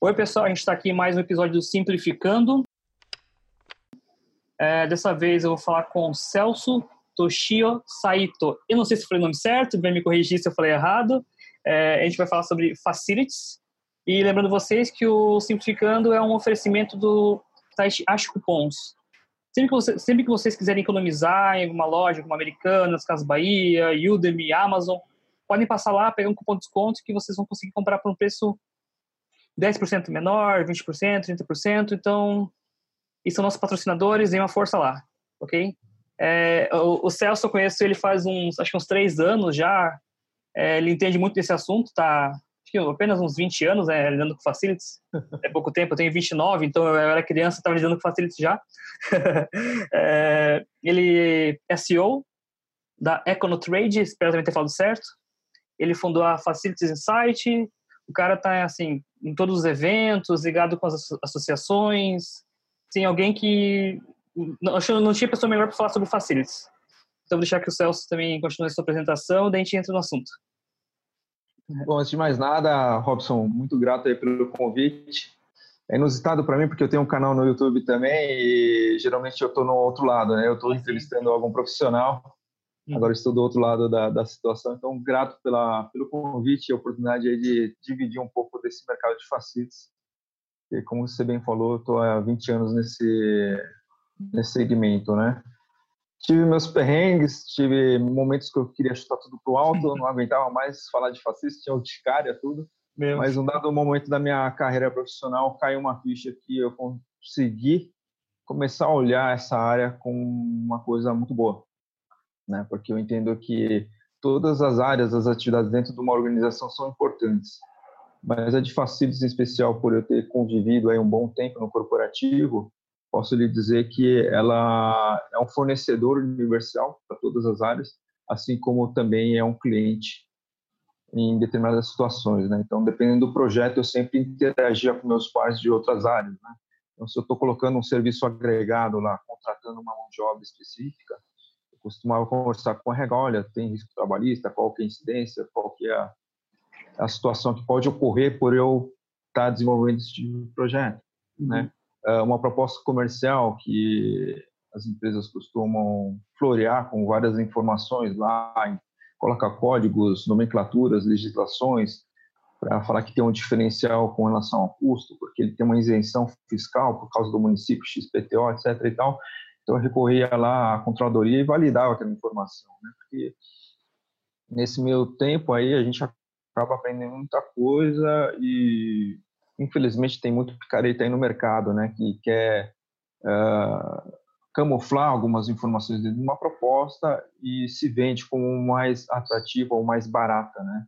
Oi, pessoal, a gente está aqui em mais um episódio do Simplificando. É, dessa vez eu vou falar com Celso Toshio Saito. Eu não sei se falei o nome certo, vem me corrigir se eu falei errado. É, a gente vai falar sobre facilities. E lembrando vocês que o Simplificando é um oferecimento do site Acho Cupons. Sempre que, você, sempre que vocês quiserem economizar em alguma loja, como Americanas, Casa Bahia, Udemy, Amazon, podem passar lá, pegar um cupom de desconto que vocês vão conseguir comprar por um preço 10% menor, 20%, 30%. Então, e são nossos patrocinadores, deem uma força lá, ok? É, o, o, Celso, eu conheço ele faz uns, acho que uns três anos já. É, ele entende muito desse assunto, tá? Acho que apenas uns 20 anos, né, lidando com facilities. É pouco tempo, eu tenho 29, então eu era criança, estava lidando com facilities já. é, ele é CEO da Econotrade, espero também ter falado certo. Ele fundou a Facilities Insight. O cara tá, assim, em todos os eventos, ligado com as associações, tem alguém que não, não tinha pessoa melhor para falar sobre facilities. Então, vou deixar que o Celso também continue a sua apresentação, daí a gente entra no assunto. Bom, antes de mais nada, Robson, muito grato aí pelo convite. É inusitado para mim porque eu tenho um canal no YouTube também e geralmente eu estou no outro lado, né? Eu estou entrevistando algum profissional. Agora estou do outro lado da, da situação, então grato pela, pelo convite e a oportunidade de dividir um pouco desse mercado de facilities porque, como você bem falou, estou há 20 anos nesse, nesse segmento, né? Tive meus perrengues, tive momentos que eu queria chutar tudo pro alto, não aguentava mais falar de fascista, tinha urticária, tudo. Mesmo. Mas um dado momento da minha carreira profissional caiu uma ficha que eu consegui começar a olhar essa área como uma coisa muito boa, né? Porque eu entendo que todas as áreas, as atividades dentro de uma organização são importantes mas a de Facilities em especial, por eu ter convivido aí um bom tempo no corporativo, posso lhe dizer que ela é um fornecedor universal para todas as áreas, assim como também é um cliente em determinadas situações, né? Então, dependendo do projeto, eu sempre interagia com meus pares de outras áreas, né? Então, se eu estou colocando um serviço agregado lá, contratando uma mão de obra específica, costumava conversar com a RH, olha, tem risco trabalhista, qual que é a incidência, qual que é a a situação que pode ocorrer por eu estar desenvolvendo esse tipo de projeto, uhum. né? É uma proposta comercial que as empresas costumam florear com várias informações lá, colocar códigos, nomenclaturas, legislações, para falar que tem um diferencial com relação ao custo, porque ele tem uma isenção fiscal por causa do município XPTO, etc. e tal. Então eu recorria lá à controladoria e validava aquela informação, né? Porque nesse meio tempo aí a gente acaba aprendendo muita coisa e infelizmente tem muito picareta aí no mercado, né, que quer uh, camuflar algumas informações dentro de uma proposta e se vende como mais atrativa ou mais barata, né.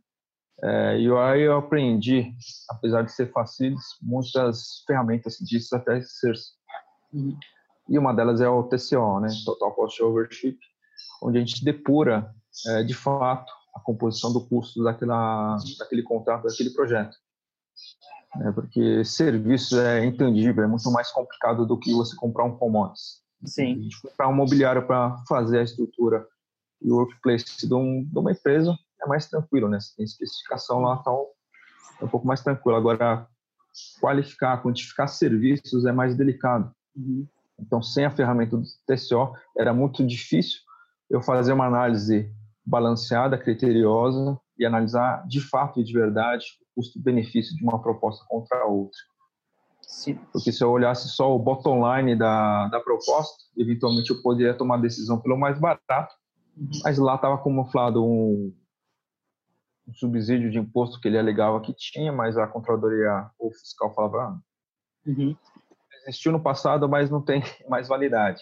É, e aí eu aprendi, apesar de ser fácil, muitas ferramentas disso até ser. E uma delas é o TCO, né, Total Cost Overship, onde a gente depura é, de fato a composição do custo daquela, daquele contrato, daquele projeto. É porque serviço é intangível, é muito mais complicado do que você comprar um commodities. Sim. A gente comprar um mobiliário para fazer a estrutura e o workplace de, um, de, uma empresa é mais tranquilo, né? Você tem especificação lá, tal, é um pouco mais tranquilo. Agora, qualificar, quantificar serviços é mais delicado. Uhum. Então, sem a ferramenta do TCO, era muito difícil eu fazer uma análise balanceada, criteriosa e analisar de fato e de verdade o custo-benefício de uma proposta contra a outra. Sim. Porque se eu olhasse só o bottom line da, da proposta, eventualmente eu poderia tomar a decisão pelo mais barato, uhum. mas lá estava camuflado um, um, subsídio de imposto que ele alegava que tinha, mas a controladoria ou fiscal falava ah, uhum. Existiu no passado, mas não tem mais validade.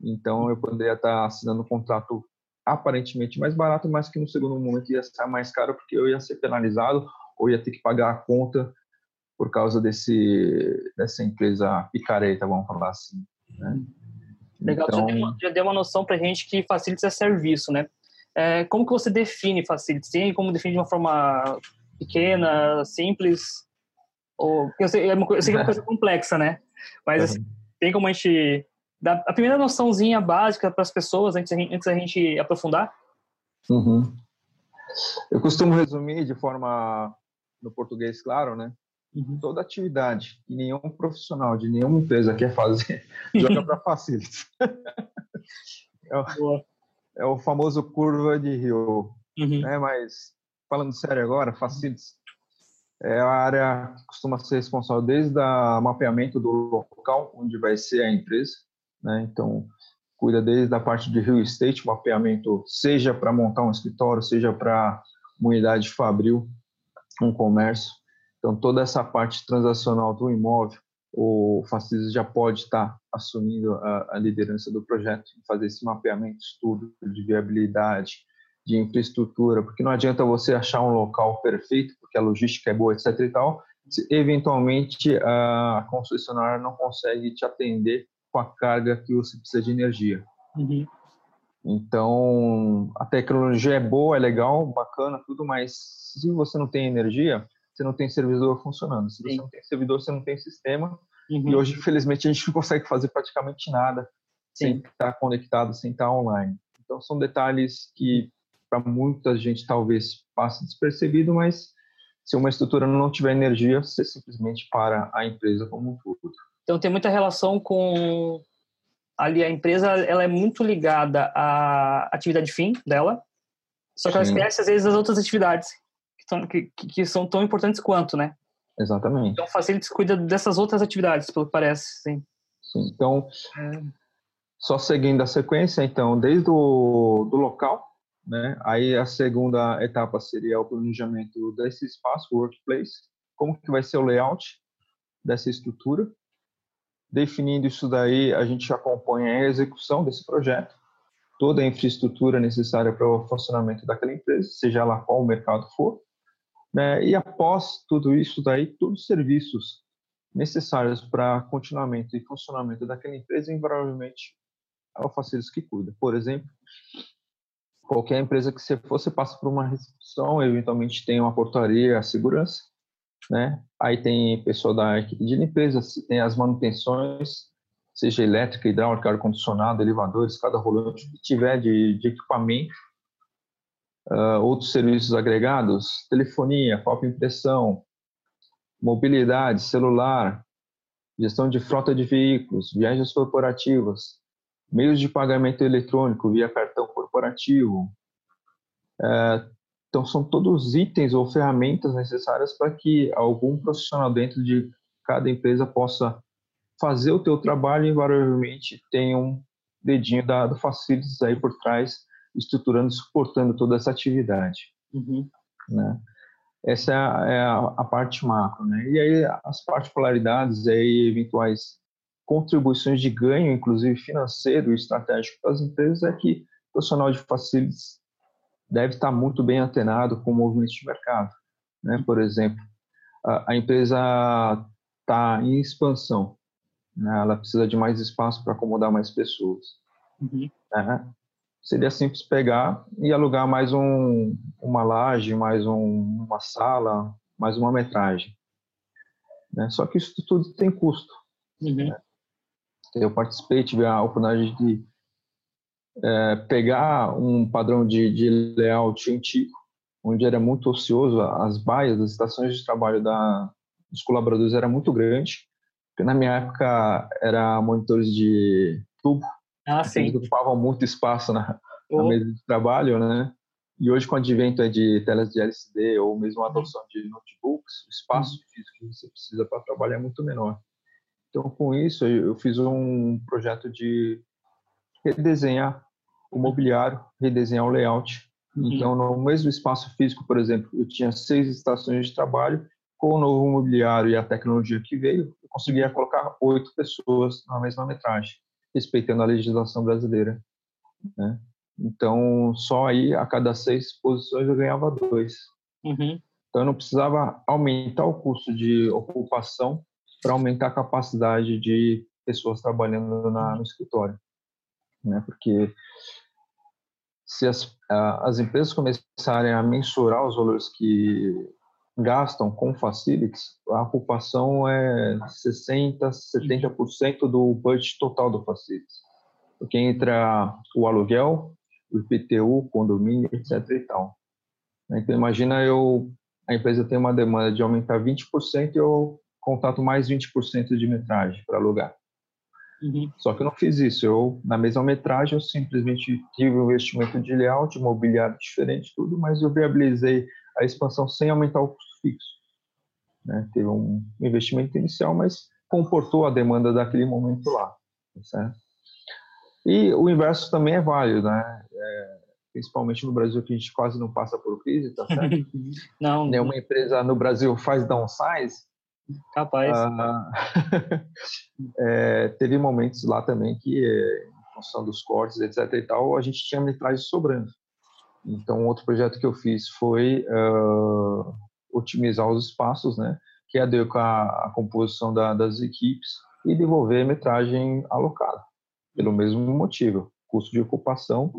Então eu poderia estar assinando um contrato aparentemente mais barato, mas que no segundo momento ia ser mais caro porque eu ia ser penalizado ou ia ter que pagar a conta por causa desse dessa empresa picareta, vamos falar assim. Né? Legal, então, já, deu já deu uma noção para gente que facilities é serviço, né? É, como que você define facilities? Tem como definir de uma forma pequena, simples? Ou, é eu sei que é uma coisa complexa, né? Mas assim, tem como a gente da, a primeira noçãozinha básica para as pessoas antes, antes da gente aprofundar? Uhum. Eu costumo resumir de forma no português, claro, né? Uhum. Toda atividade que nenhum profissional de nenhuma empresa quer fazer, joga para facilities. é, o, é, o, famoso curva de rio. Uhum. Né? Mas, falando sério agora, facilities é a área que costuma ser responsável desde o mapeamento do local onde vai ser a empresa. Né? Então, cuida desde a parte de real estate, mapeamento, seja para montar um escritório, seja para uma unidade fabril, um comércio. Então, toda essa parte transacional do imóvel, o Facilities já pode estar assumindo a, a liderança do projeto, fazer esse mapeamento, estudo de viabilidade, de infraestrutura, porque não adianta você achar um local perfeito, porque a logística é boa, etc. e tal, se eventualmente a concessionária não consegue te atender com a carga que você precisa de energia. Uhum. Então, a tecnologia é boa, é legal, bacana, tudo, mas se você não tem energia, você não tem servidor funcionando. Se você não tem servidor, você não tem sistema. Uhum. E hoje, infelizmente, a gente não consegue fazer praticamente nada Sim. sem estar conectado, sem estar online. Então, são detalhes que, para muita gente, talvez passe despercebido, mas se uma estrutura não tiver energia, você simplesmente para a empresa como um todo. Então tem muita relação com ali a empresa, ela é muito ligada à atividade fim dela, só que ela esquece às vezes as outras atividades que são, que, que são tão importantes quanto, né? Exatamente. Então Facilities cuida dessas outras atividades, pelo que parece, sim. sim. Então, é. só seguindo a sequência, então, desde o do local, né? Aí a segunda etapa seria o planejamento desse espaço, workplace, como que vai ser o layout dessa estrutura, Definindo isso daí, a gente acompanha a execução desse projeto, toda a infraestrutura necessária para o funcionamento daquela empresa, seja lá qual o mercado for, né? e após tudo isso daí, todos os serviços necessários para continuamento e funcionamento daquela empresa, invariavelmente, é o Facilities que cuida. Por exemplo, qualquer empresa que você for, você passa por uma recepção, eventualmente tem uma portaria, a segurança, né? Aí tem pessoal da equipe de limpeza, tem as manutenções, seja elétrica, hidráulica, ar-condicionado, elevadores, cada rolante que tiver de, de equipamento, uh, outros serviços agregados, telefonia, cópia impressão, mobilidade, celular, gestão de frota de veículos, viagens corporativas, meios de pagamento eletrônico via cartão corporativo, uh, então, são todos itens ou ferramentas necessárias para que algum profissional dentro de cada empresa possa fazer o teu trabalho e, invariavelmente, tenha um dedinho da, do Facilities aí por trás, estruturando e suportando toda essa atividade. Uhum. Né? Essa é a, é a, parte macro. Né? E aí, as particularidades e eventuais contribuições de ganho, inclusive financeiro e estratégico para as empresas, é que o profissional de Facilities deve estar muito bem antenado com movimentos de mercado. Né? Por exemplo, a, a empresa está em expansão, né? ela precisa de mais espaço para acomodar mais pessoas. Uhum. Né? Seria simples pegar e alugar mais um, uma laje, mais um, uma sala, mais uma metragem. Né? Só que isso tudo tem custo. Uhum. Eu participei, tive a oportunidade de é, pegar um padrão de, de layout antigo, onde era muito ocioso, as baias, as estações de trabalho da, dos colaboradores era muito grande, porque na minha época era monitores de tubo, ah, sim. que ocupavam muito espaço na, na, mesa de trabalho, né? E hoje, com o advento de telas de LCD ou mesmo a adoção de notebooks, o espaço uhum. físico que você precisa para trabalhar é muito menor. Então, com isso, eu fiz um projeto de redesenhar o mobiliário, redesenhar o layout. Uhum. Então, no mesmo espaço físico, por exemplo, eu tinha seis estações de trabalho, com o novo mobiliário e a tecnologia que veio, eu conseguia colocar oito pessoas na mesma metragem, respeitando a legislação brasileira. Né? Então, só aí, a cada seis posições, eu ganhava dois. Uhum. Então, eu não precisava aumentar o custo de ocupação para aumentar a capacidade de pessoas trabalhando na, no escritório né? Porque se as, as empresas começarem a mensurar os valores que gastam com facilities, a ocupação é 60%, 70% do budget total do facilities. Porque entra o aluguel, o IPTU, condomínio, etc. e tal. Então, imagina eu, a empresa tem uma demanda de aumentar 20% e eu contato mais 20% de metragem para alugar. Uhum. Só que eu não fiz isso. Eu, na mesma metragem, eu simplesmente tive um investimento de layout, mobiliário diferente, tudo, mas eu viabilizei a expansão sem aumentar o custo fixo. Né? Teve um investimento inicial, mas comportou a demanda daquele momento lá. Certo? E o inverso também é válido, né? É, principalmente no Brasil, que a gente quase não passa por crise, tá certo? não. Nenhuma empresa no Brasil faz downsize, Capaz. Ah, é, teve momentos lá também que, em função dos cortes, etc e tal, a gente tinha metragem sobrando. Então, outro projeto que eu fiz foi uh, otimizar os espaços, né? Que adequar a, a composição da, das equipes e devolver a metragem alocada, pelo mesmo motivo, custo de ocupação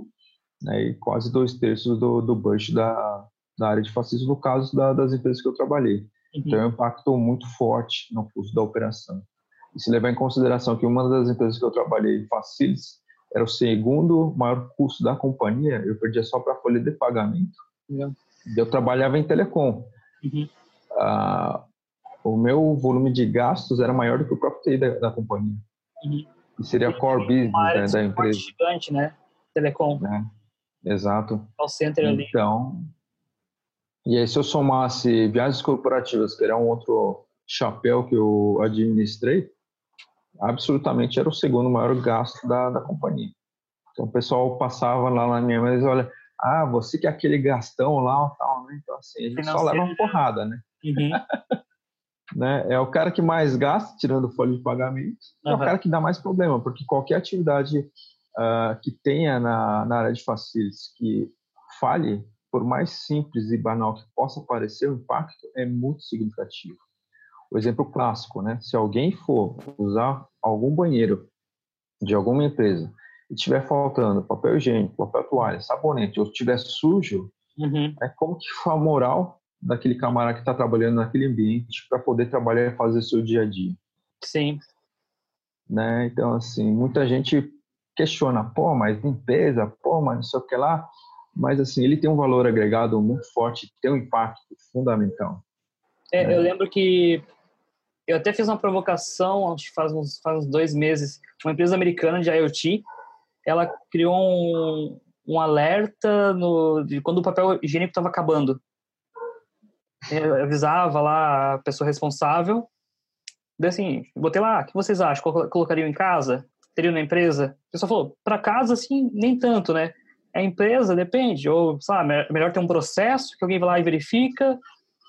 né, e quase dois terços do, do budget da, da área de fascismo, no caso da, das empresas que eu trabalhei. Uhum. Então, é um impacto muito forte no custo da operação. E se levar em consideração que uma das empresas que eu trabalhei, Facilis, era o segundo maior custo da companhia, eu perdia só para a folha de pagamento. Uhum. Eu trabalhava em telecom. Uhum. Ah, o meu volume de gastos era maior do que o próprio TI da, da companhia. Uhum. E seria a core business né, da empresa. gigante, né? Telecom. É, exato. Call center ali. Então, e aí, se eu somasse viagens corporativas, que era um outro chapéu que eu administrei, absolutamente era o segundo maior gasto da, da companhia. Então, o pessoal passava lá na minha mesa e olha, ah, você que é aquele gastão lá, tal, né? Então, assim, a gente só leva uma porrada, né? Uhum. né? É o cara que mais gasta, tirando folha de pagamento, uhum. é o cara que dá mais problema, porque qualquer atividade uh, que tenha na, na área de facilities que falhe, por mais simples e banal que possa parecer, o impacto é muito significativo. O exemplo clássico, né? Se alguém for usar algum banheiro de alguma empresa e tiver faltando papel higiênico, papel toalha, sabonete, ou estiver sujo, uhum. é como que foi a moral daquele camarada que está trabalhando naquele ambiente para poder trabalhar e fazer seu dia a dia. Sim. Né? Então, assim, muita gente questiona, pô, mas limpeza, pô, mas não sei o que lá mas assim ele tem um valor agregado muito forte, tem um impacto fundamental. É, né? Eu lembro que eu até fiz uma provocação, acho que faz uns, faz uns dois meses, uma empresa americana de IoT, ela criou um, um alerta no, de quando o papel higiênico estava acabando. Eu avisava lá a pessoa responsável, daí assim, botei lá, o que vocês acham? Colocariam em casa? Teriam na empresa? A pessoa falou, para casa, assim, nem tanto, né? A empresa depende, ou, sabe, é melhor ter um processo que alguém vai lá e verifica,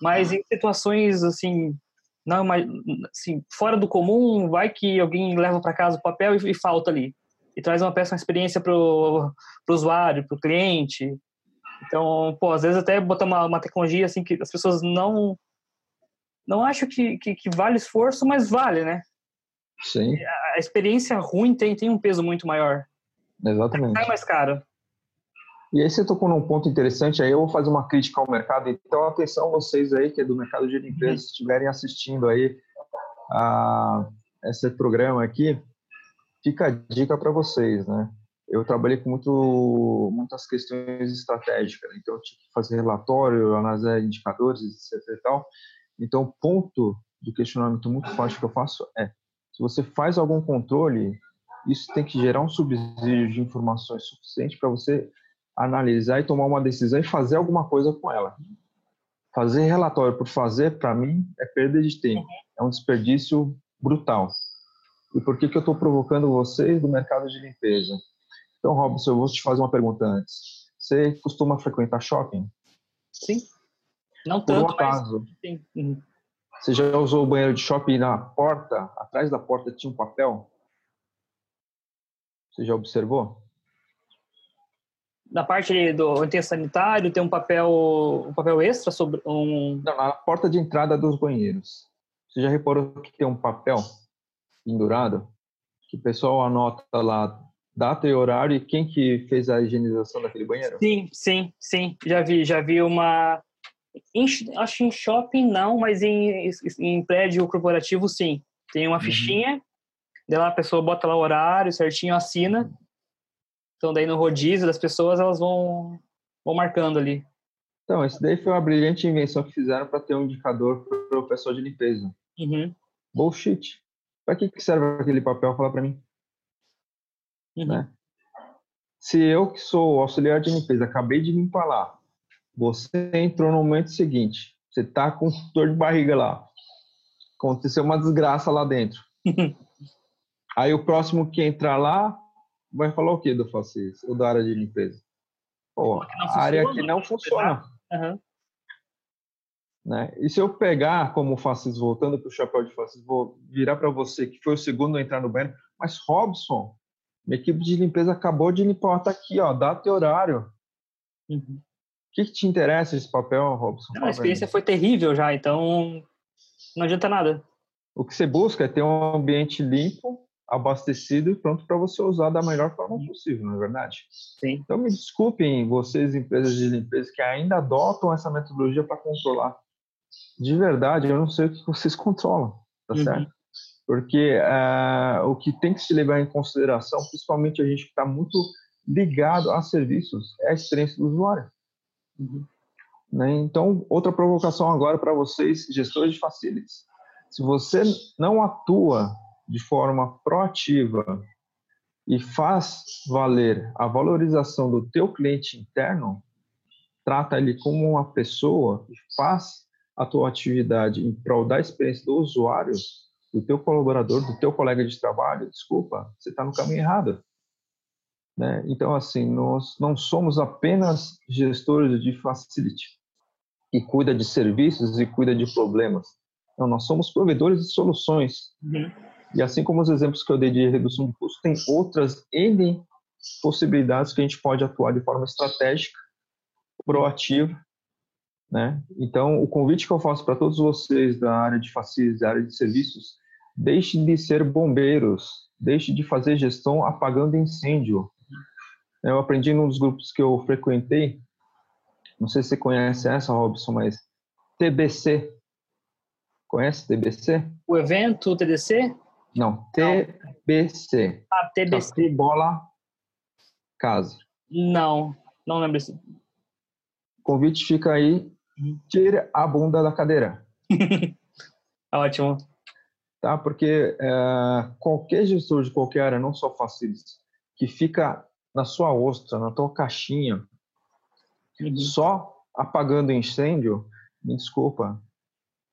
mas em situações, assim, não assim, fora do comum, vai que alguém leva para casa o papel e, e, falta ali. E traz uma péssima experiência para o usuário, para o cliente. Então, pô, às vezes até botar uma, uma tecnologia assim que as pessoas não não acham que, que, que vale esforço, mas vale, né? Sim. A experiência ruim tem, tem um peso muito maior. Exatamente. É mais caro. E aí você tocou num ponto interessante, aí eu vou fazer uma crítica ao mercado. Então, atenção vocês aí que é do mercado de limpeza, se estiverem assistindo aí a esse programa aqui, fica a dica para vocês, né? Eu trabalhei com muito, muitas questões estratégicas, né? então eu tinha que fazer relatório, analisar indicadores, etc e tal. Então, o ponto de questionamento muito forte que eu faço é, se você faz algum controle, isso tem que gerar um subsídio de informações suficiente para você analisar e tomar uma decisão e fazer alguma coisa com ela. Fazer relatório por fazer, para mim, é perda de tempo. É um desperdício brutal. E por que, que eu estou provocando vocês do mercado de limpeza? Então, Robson, eu vou te fazer uma pergunta antes. Você costuma frequentar shopping? Sim. Não por tanto, um acaso, mas... Sim. Uhum. Você já usou o banheiro de shopping na porta? Atrás da porta tinha um papel? Você já observou? Na parte do enterro sanitário tem um papel um papel extra sobre um Não, na porta de entrada dos banheiros. Você já reparou que tem um papel pendurado que o pessoal anota lá data e horário e quem que fez a higienização daquele banheiro? Sim, sim, sim. Já vi, já vi uma em, acho que em shopping não, mas em, em prédio corporativo sim. Tem uma uhum. fichinha, uhum. lá a pessoa bota lá o horário certinho, assina então, daí no rodízio das pessoas, elas vão, vão marcando ali. Então, esse daí foi uma brilhante invenção que fizeram para ter um indicador para o pessoal de limpeza. Uhum. Bullshit. Para que, que serve aquele papel? Fala para mim. Uhum. Né? Se eu que sou auxiliar de limpeza, acabei de limpar lá, você entrou no momento seguinte, você tá com dor de barriga lá, aconteceu uma desgraça lá dentro. Aí o próximo que entrar lá vai falar o que do Facis ou da área de limpeza? Pô, a área que não funciona. Uhum. Né? E se eu pegar como Facis, voltando para o chapéu de Facis, vou virar para você, que foi o segundo a entrar no banheiro, mas Robson, minha equipe de limpeza acabou de limpar, tá aqui, ó, data e horário. Uhum. O que, que, te interessa esse papel, Robson? Não, a experiência foi terrível já, então não adianta nada. O que você busca é ter um ambiente limpo, abastecido e pronto para você usar da melhor forma possível, não é verdade? Sim. Então me desculpem vocês, empresas de limpeza, que ainda adotam essa metodologia para controlar. De verdade, eu não sei o que vocês controlam, tá Uhum. certo? Porque uh, o que tem que se levar em consideração, principalmente a gente que está muito ligado a serviços, é a experiência do usuário. Uhum. Né? Então, outra provocação agora para vocês, gestores de facilities. Se você não atua de forma proativa e faz valer a valorização do teu cliente interno, trata ele como uma pessoa e faz a tua atividade em prol da experiência do usuário, do teu colaborador, do teu colega de trabalho, desculpa, você está no caminho errado. Né? Então, assim, nós não somos apenas gestores de facility, que cuida de serviços e cuida de problemas. Não, nós somos provedores de soluções. Uhum. E assim como os exemplos que eu dei de redução de custo, tem outras N possibilidades que a gente pode atuar de forma estratégica, proativa, né? Então, o convite que eu faço para todos vocês da área de facilities, da área de serviços, deixe de ser bombeiros, deixe de fazer gestão apagando incêndio. Eu aprendi num dos grupos que eu frequentei, não sei se você conhece essa, Robson, mas TBC. Conhece TBC? O evento, TDC? Não, TBC. Ah, TBC. Tatu, bola, casa. Não, não lembro isso. Convite fica aí, tire a bunda da cadeira. Ótimo. Tá? Porque é, qualquer gestor de qualquer área, não só facilities, que fica na sua ostra, na tua caixinha, Uhum. só apagando incêndio, me desculpa,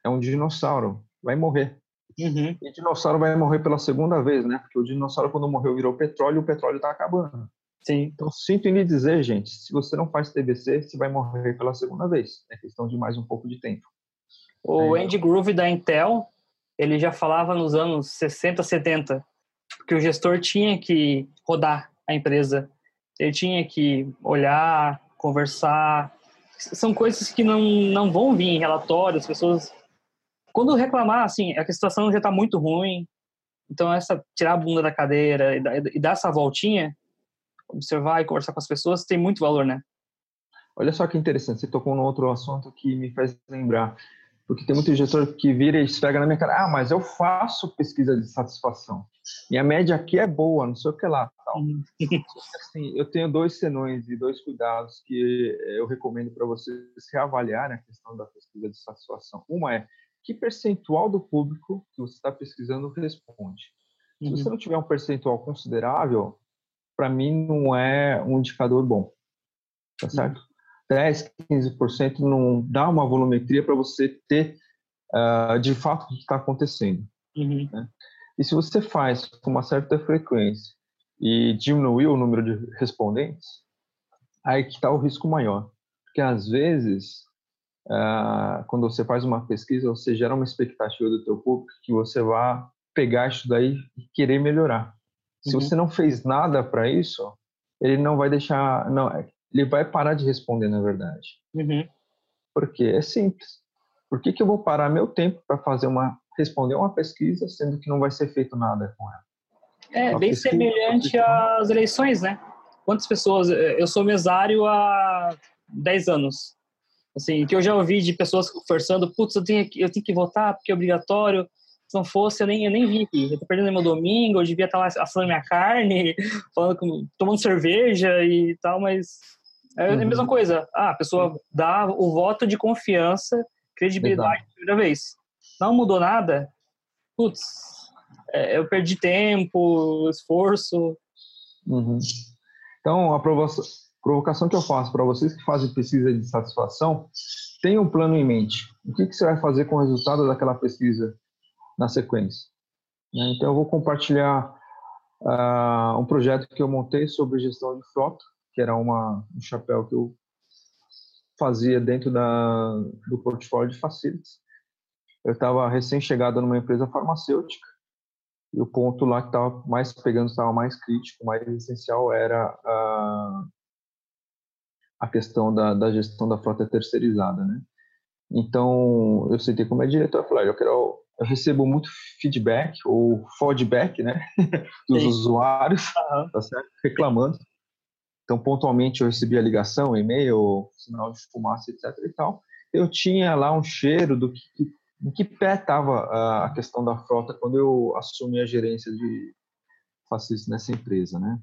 é um dinossauro, vai morrer. Uhum. E dinossauro vai morrer pela segunda vez, né? Porque o dinossauro, quando morreu, virou petróleo e o petróleo está acabando. Sim. Então, sinto em lhe dizer, gente, se você não faz TBC, você vai morrer pela segunda vez. É questão de mais um pouco de tempo. O É. Andy Groove da Intel, ele já falava nos anos 60, 70, que o gestor tinha que rodar a empresa. Ele tinha que olhar, conversar. São coisas que não, não vão vir em relatório, as pessoas... Quando reclamar, assim, a situação já está muito ruim, então essa tirar a bunda da cadeira e dar, e dar essa voltinha, observar e conversar com as pessoas, tem muito valor, né? Olha só que interessante, você tocou num outro assunto que me faz lembrar. Porque tem muito gestor que vira e esfrega na minha cara, ah, mas eu faço pesquisa de satisfação. Minha média aqui é boa, não sei o que lá. Tal. Uhum. Assim, eu tenho dois senões e dois cuidados que eu recomendo para vocês reavaliarem a questão da pesquisa de satisfação. Uma é, que percentual do público que você está pesquisando responde? Se Uhum. você não tiver um percentual considerável, para mim não é um indicador bom. Tá certo? 10, 15% não dá uma volumetria para você ter uh, de fato o que está acontecendo. Uhum. E se você faz com uma certa frequência e diminuir o número de respondentes, aí que está o risco maior. Porque às vezes, uh, quando você faz uma pesquisa, você gera uma expectativa do teu público que você vai pegar isso daí e querer melhorar. Se Uhum. você não fez nada para isso, ele não vai deixar, não, ele vai parar de responder, na verdade. Uhum. Porque é simples. Por que, que eu vou parar meu tempo para fazer uma responder uma pesquisa, sendo que não vai ser feito nada com ela? É, Uma bem pesquisa, semelhante às eleições, né? Quantas pessoas... Eu sou mesário há 10 anos. Assim, que eu já ouvi de pessoas conversando, putz, eu tenho, que- eu tenho que votar porque é obrigatório. Se não fosse, eu nem, eu nem vi aqui. Eu tô perdendo meu domingo, eu devia estar lá assando minha carne, falando com, tomando cerveja e tal, mas É a mesma uhum. coisa. Ah, a pessoa dá o voto de confiança, credibilidade Exato. primeira vez. Não mudou nada, putz, é, eu perdi tempo, esforço. Uhum. Então, a provocação que eu faço para vocês que fazem pesquisa de satisfação, tenha um plano em mente. O que, que você vai fazer com o resultado daquela pesquisa na sequência? Né? Então, eu vou compartilhar uh, um projeto que eu montei sobre gestão de frota, que era uma, um chapéu que eu fazia dentro da, do portfólio de facilities. Eu estava recém-chegado numa empresa farmacêutica e o ponto lá que estava mais pegando, estava mais crítico, mais essencial era a, a questão da, da gestão da frota terceirizada, né? Então, eu sentei como é diretor e falei, eu quero eu recebo muito feedback ou feedback, né, dos Sim. usuários, uhum. tá certo? reclamando. Então, pontualmente eu recebia ligação, e-mail, sinal de fumaça, etc. e tal. Eu tinha lá um cheiro do que, em que pé estava a questão da frota quando eu assumi a gerência de facilities nessa empresa, né?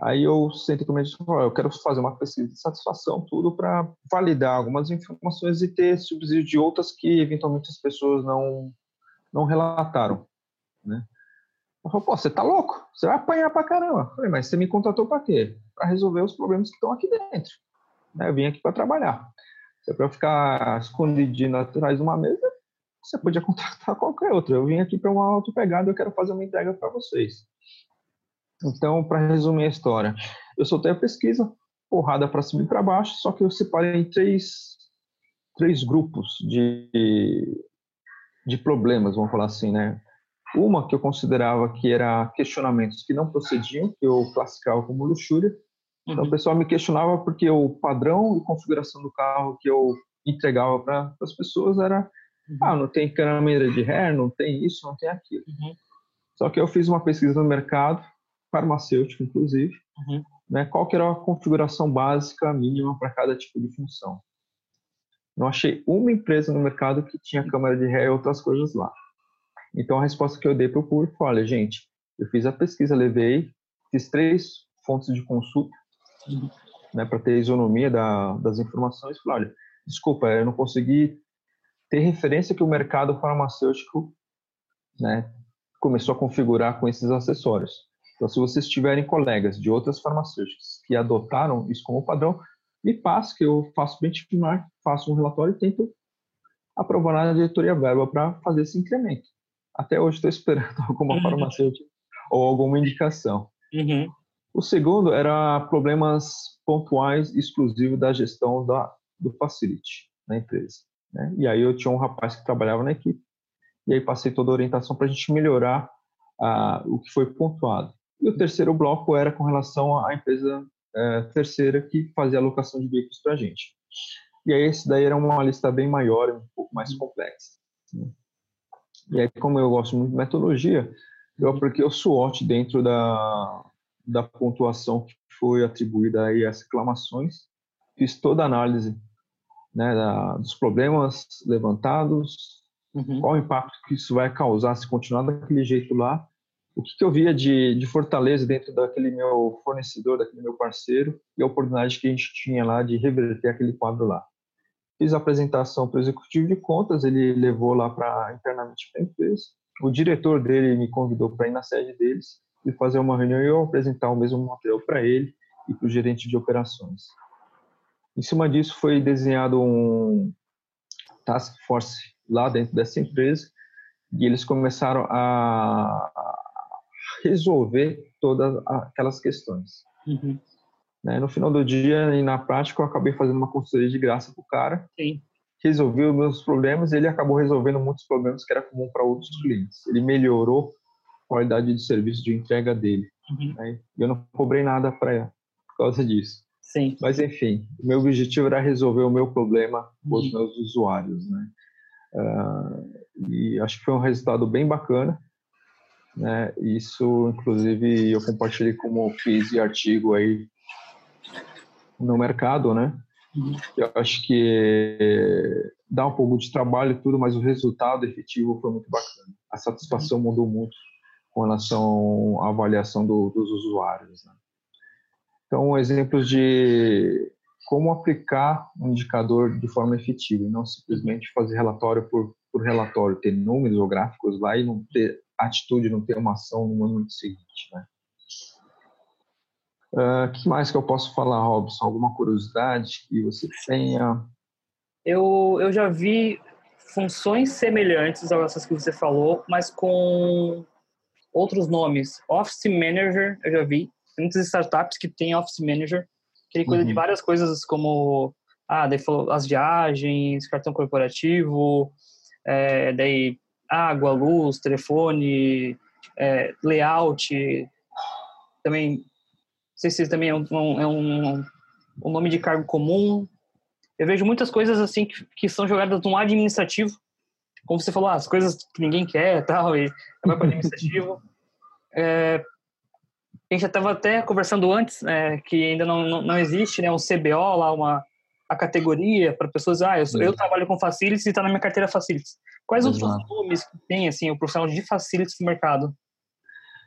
Aí eu sentei com o eu quero fazer uma pesquisa de satisfação, tudo para validar algumas informações e ter subsídio de outras que eventualmente as pessoas não não relataram, né? Eu falei, pô, você tá louco? Você vai apanhar pra caramba. Eu falei, mas você me contratou para quê? Para resolver os problemas que estão aqui dentro. Né? Eu vim aqui para trabalhar. Se é para ficar escondidinho atrás de uma mesa, você podia contratar qualquer outro. Eu vim aqui para uma auto-pegada, eu quero fazer uma entrega para vocês. Então, para resumir a história, eu soltei a pesquisa, porrada para cima e para baixo, só que eu separei em três, três grupos de, de problemas, vamos falar assim, né? Uma que eu considerava que era questionamentos que não procediam, que eu classificava como luxúria. Então, uhum. o pessoal me questionava porque o padrão e configuração do carro que eu entregava para as pessoas era Uhum. Ah, não tem câmera de ré, não tem isso, não tem aquilo. Uhum. Só que eu fiz uma pesquisa no mercado, farmacêutico inclusive, uhum. né, qual que era a configuração básica mínima para cada tipo de função. Não achei uma empresa no mercado que tinha câmera de ré e outras coisas lá. Então a resposta que eu dei para o público foi, olha, gente, eu fiz a pesquisa, levei, fiz três fontes de consulta, uhum. né, para ter isonomia da, das informações, falei, olha, desculpa, eu não consegui ter referência que o mercado farmacêutico né, começou a configurar com esses acessórios. Então, se vocês tiverem colegas de outras farmacêuticas que adotaram isso como padrão, me passe que eu faço benchmark, faço um relatório e tento aprovar na diretoria verba para fazer esse incremento. Até hoje estou esperando alguma uhum. farmacêutica ou alguma indicação. Uhum. O segundo era problemas pontuais exclusivos da gestão da, do facility na empresa. Né? E aí eu tinha um rapaz que trabalhava na equipe, e aí passei toda a orientação para a gente melhorar ah, o que foi pontuado. E o terceiro bloco era com relação à empresa é, terceira que fazia a alocação de veículos para a gente. E aí esse daí era uma lista bem maior, um pouco mais complexa. Né? E aí, como eu gosto muito de metodologia, eu apliquei o SWOT dentro da, da pontuação que foi atribuída aí às reclamações, fiz toda a análise né, da, dos problemas levantados, uhum. qual o impacto que isso vai causar se continuar daquele jeito lá, o que, que eu via de, de, fortaleza dentro daquele meu fornecedor, daquele meu parceiro, e a oportunidade que a gente tinha lá de reverter aquele quadro lá. Fiz a apresentação para o executivo de contas, ele levou lá para internamente para a empresa. O diretor dele me convidou para ir na sede deles e fazer uma reunião e eu apresentar o mesmo material para ele e para o gerente de operações. Em cima disso foi desenhado um task force lá dentro dessa empresa e eles começaram a resolver todas aquelas questões. Uhum. Né? No final do dia e na prática eu acabei fazendo uma consultoria de graça para o cara. Sim. Resolveu meus problemas e ele acabou resolvendo muitos problemas que era comum para outros clientes. Ele melhorou a qualidade de serviço de entrega dele. Uhum. Né? Eu não cobrei nada para por causa disso. Sim. Mas, enfim, o meu objetivo era resolver o meu problema com os uhum. meus usuários, né? Uh, e acho que foi um resultado bem bacana. Né? Isso, inclusive, eu compartilhei como fiz de artigo aí no mercado, né? Uhum. Eu acho que dá um pouco de trabalho e tudo, mas o resultado efetivo foi muito bacana. A satisfação uhum. mudou muito com relação à avaliação do, dos usuários. Né? Então, exemplos de, como aplicar um indicador de forma efetiva e não simplesmente fazer relatório por, por relatório, ter números ou gráficos lá e não ter atitude, não ter uma ação no momento seguinte, né? O uh, ah, que mais que eu posso falar, Robson? Alguma curiosidade que você tenha? Eu, eu já vi funções semelhantes a essas que você falou, mas com outros nomes. Office Manager, eu já vi. muitas startups que têm Office Manager, que ele cuida uhum. de várias coisas como ah, daí falou, as viagens, cartão corporativo, é, daí água, luz, telefone, é, layout, também, não sei se também é um, é um, um nome de cargo comum. Eu vejo muitas coisas assim que, que são jogadas no administrativo, como você falou, ah, as coisas que ninguém quer tal, e vai para o administrativo. É, a gente já estava até conversando antes, é, que ainda não, não, não, existe né, um CBO lá, uma a categoria para pessoas, ah, eu, eu, trabalho com facilities e está na minha carteira facilities. Quais Exato. outros nomes que tem, assim, o profissional de facilities no mercado?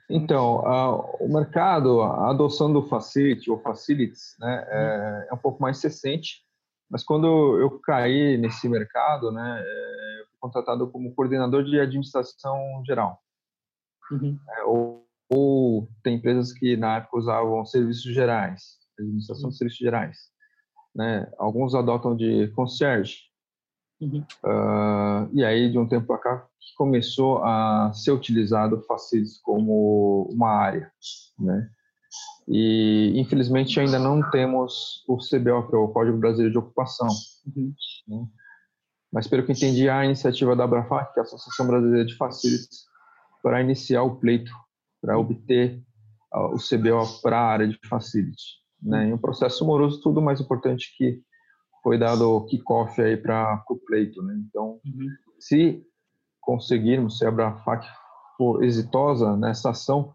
Então, uh, o mercado, a adoção do facility ou facilities, né, é, é, um pouco mais recente, mas quando eu caí nesse mercado, né, é, eu fui contratado como coordenador de administração geral. Uhum. É, ou, ou, tem empresas que na época usavam serviços gerais, administração uhum. de serviços gerais. Né? Alguns adotam de concierge, Uhum. Uh, e aí, de um tempo para cá, começou a ser utilizado Facilities como uma área, né? E, infelizmente, ainda não temos o CBO, que é o Código Brasileiro de Ocupação. Uhum. Né? Mas, pelo que entendi, a iniciativa da Abrafac, que é a Associação Brasileira de Facilities, para iniciar o pleito, para obter uh, o CBO para a área de Facilities. Né? Em um processo moroso, tudo mais importante que foi dado o kickoff aí para o pleito, né? Então, uhum. se conseguirmos, se a Abrafac for exitosa nessa ação,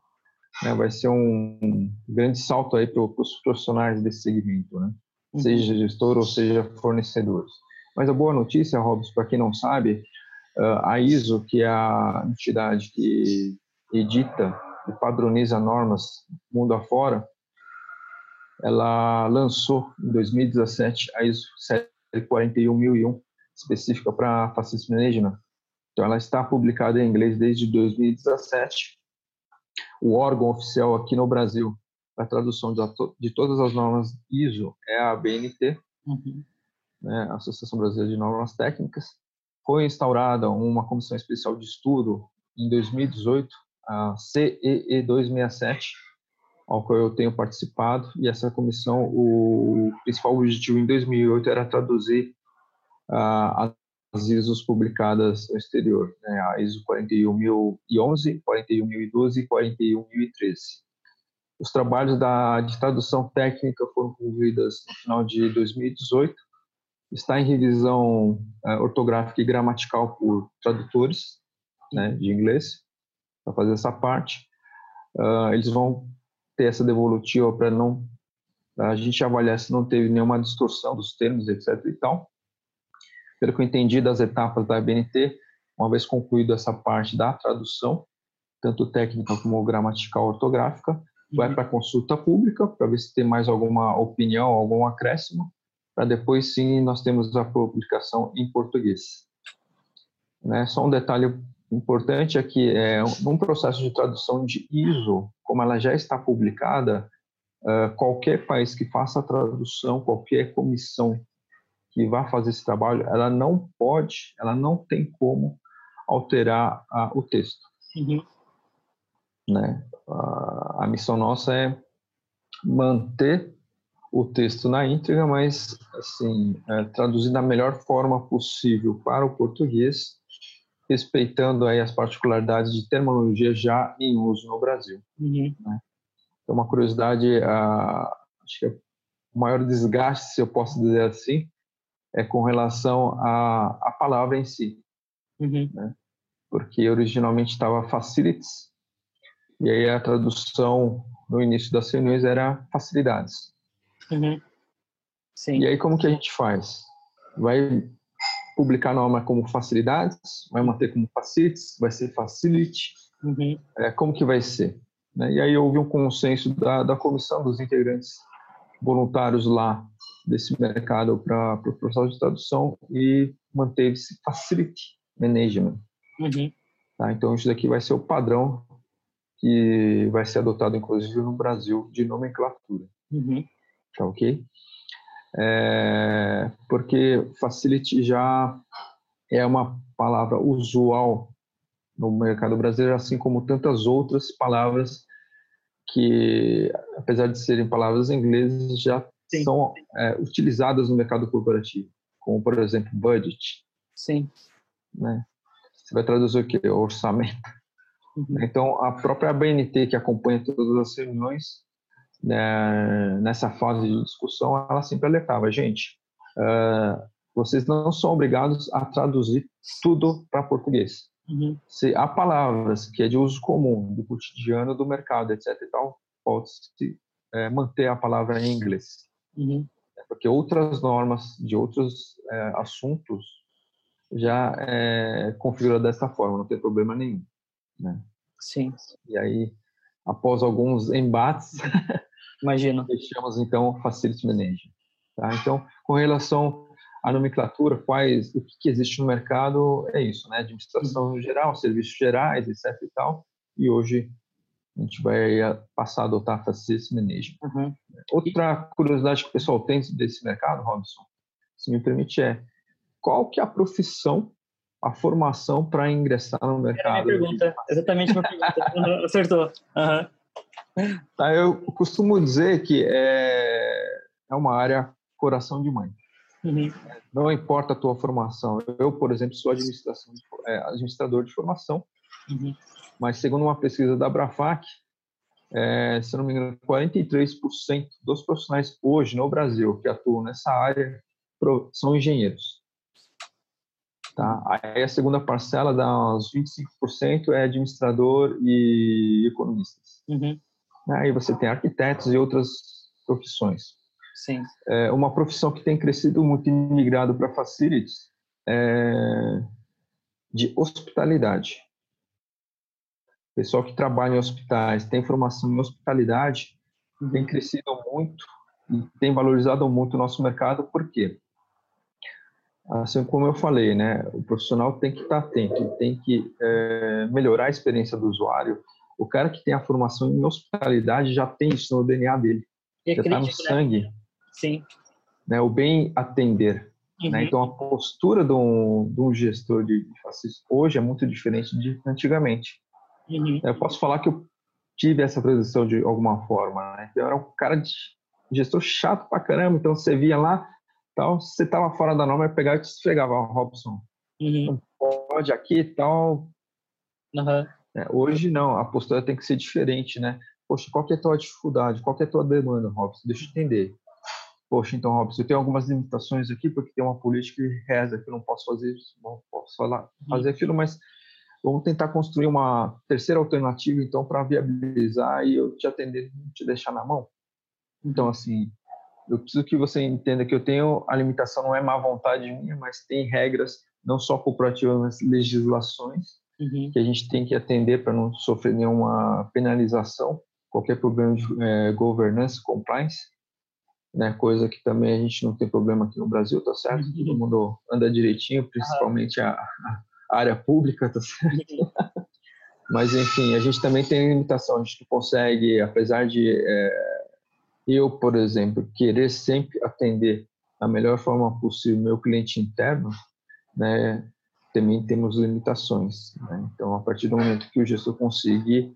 né, vai ser um grande salto aí para os profissionais desse segmento, né? Uhum. Seja gestor ou seja fornecedores. Mas a boa notícia, Robson, para quem não sabe, a ISO, que é a entidade que edita e padroniza normas mundo afora, ela lançou em 2017 a ISO 41001 específica para Facility Management. Então, ela está publicada em inglês desde 2017. O órgão oficial aqui no Brasil para tradução de, de, todas as normas ISO é a ABNT, uhum. né, Associação Brasileira de Normas Técnicas. Foi instaurada uma comissão especial de estudo em 2018, a CEE 267, ao qual eu tenho participado, e essa comissão, o principal objetivo em 2008 era traduzir uh, as ISOs publicadas no exterior, né, a ISO 41011, 41012 e 41013. Os trabalhos da, de tradução técnica foram concluídos no final de 2018, está em revisão uh, ortográfica e gramatical por tradutores né, de inglês, para fazer essa parte. Uh, eles vão ter essa devolutiva para não a gente avaliar se não teve nenhuma distorção dos termos, etc. e tal. Pelo que eu entendi das etapas da BNT, uma vez concluída essa parte da tradução, tanto técnica como gramatical ortográfica, uhum. vai para consulta pública para ver se tem mais alguma opinião, algum acréscimo, para depois sim nós temos a publicação em português. Né? Só um detalhe importante é que é, num processo de tradução de ISO, como ela já está publicada, uh, qualquer país que faça a tradução, qualquer comissão que vá fazer esse trabalho, ela não pode, ela não tem como alterar uh, o texto. Uhum. Né? Uh, a missão nossa é manter o texto na íntegra, mas assim é, traduzir da melhor forma possível para o português respeitando aí as particularidades de terminologia já em uso no Brasil. Uhum. Né? Então, uma curiosidade, acho que o maior desgaste, se eu posso dizer assim, é com relação à, à palavra em si. Uhum. Né? Porque originalmente estava facilities, e aí a tradução no início das reuniões era facilidades. Uhum. E aí como que a gente faz? Vai publicar norma como facilidades, vai manter como facilities, vai ser facility, uhum. é, como que vai ser? Né? E aí houve um consenso da, da comissão dos integrantes voluntários lá desse mercado para o processo de tradução e manteve-se Facility Management. Uhum. Tá? Então, isso daqui vai ser o padrão que vai ser adotado, inclusive, no Brasil, de nomenclatura. Uhum. Tá ok? É, porque Facility já é uma palavra usual no mercado brasileiro, assim como tantas outras palavras que, apesar de serem palavras inglesas, já Sim. são é, utilizadas no mercado corporativo, como, por exemplo, budget. Sim. Né? Você vai traduzir o quê? Orçamento. Uhum. Então, a própria BNT, que acompanha todas as reuniões, né, nessa fase de discussão, ela sempre alertava, gente, uh, vocês não são obrigados a traduzir tudo para português. Uhum. Se há palavras que é de uso comum, do cotidiano, do mercado, etc. e tal, pode-se é, manter a palavra em inglês. Uhum. Porque outras normas de outros é, assuntos já é configurada dessa forma, não tem problema nenhum. Né? Sim. E aí, após alguns embates, imagino, fechamos então Facility Manager. Tá? Então, com relação à nomenclatura, quais, o que, que existe no mercado é isso, né? Administração geral, serviços gerais, etc. e tal. E hoje a gente vai passar a adotar Facility Manager. Uhum. Outra curiosidade que o pessoal tem desse mercado, Robson, se me permite, é qual que é a profissão a formação para ingressar no mercado? Era minha pergunta, exatamente minha pergunta. Uhum, acertou. Uhum. Tá, eu costumo dizer que é, é uma área coração de mãe. Uhum. Não importa a tua formação. Eu, por exemplo, sou administração, é, administrador de formação, uhum. mas segundo uma pesquisa da Brafac, é, se não me engano, 43% dos profissionais hoje no Brasil que atuam nessa área são engenheiros. Tá? Aí a segunda parcela dá uns 25% é administrador e economistas. Uhum. Aí você tem arquitetos e outras profissões. Sim. É uma profissão que tem crescido muito e migrado para facilities é de hospitalidade. Pessoal que trabalha em hospitais, tem formação em hospitalidade, uhum. tem crescido muito e tem valorizado muito o nosso mercado, por quê? assim como eu falei, né, o profissional tem que estar atento, tem que é, melhorar a experiência do usuário. O cara que tem a formação em hospitalidade já tem isso no DNA dele, é já está no né? sangue. Sim. Né, o bem atender. Né? Uhum. Né? Então, a postura de um, de um gestor de, de hoje é muito diferente de antigamente. Uhum. Eu posso falar que eu tive essa posição de alguma forma. Né? Eu era um cara de gestor chato pra caramba, então você via lá, tal, se você estava fora da norma, ia pegar e te esfregava, Robson. Uhum. Não pode aqui e tal. Uhum. É, hoje não, a postura tem que ser diferente, né? Poxa, qual que é a tua dificuldade? Qual que é a tua demanda, Robson? Deixa eu entender. Poxa, então, Robson, eu tenho algumas limitações aqui porque tem uma política que reza que eu não posso fazer isso, não posso falar, uhum. fazer aquilo, mas vamos tentar construir uma terceira alternativa, então, para viabilizar e eu te atender, te deixar na mão. Então, assim, eu preciso que você entenda que eu tenho a limitação não é má vontade minha, mas tem regras não só corporativas, mas legislações uhum. que a gente tem que atender para não sofrer nenhuma penalização, qualquer problema de é, governance, compliance, né? Coisa que também a gente não tem problema aqui no Brasil, tá certo? Uhum. Todo mundo anda direitinho, principalmente a, a área pública, tá certo? Uhum. Mas enfim, a gente também tem limitação, a gente não consegue, apesar de é, eu, por exemplo, querer sempre atender da melhor forma possível meu cliente interno, né, também temos limitações. Né? Então, a partir do momento que o gestor conseguir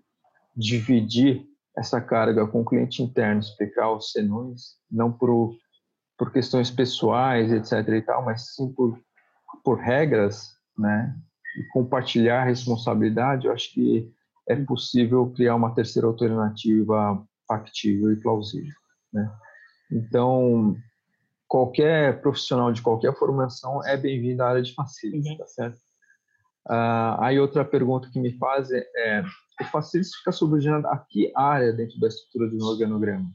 dividir essa carga com o cliente interno, explicar os senões, não por, por questões pessoais, etc. e tal, mas sim por, por regras, né? E compartilhar a responsabilidade, eu acho que é possível criar uma terceira alternativa factível e plausível. Né? Então, qualquer profissional de qualquer formação é bem-vindo à área de facilities, uhum. tá certo? Uh, aí outra pergunta que me faz é, é o facilities fica subordinado a que área dentro da estrutura de um organograma?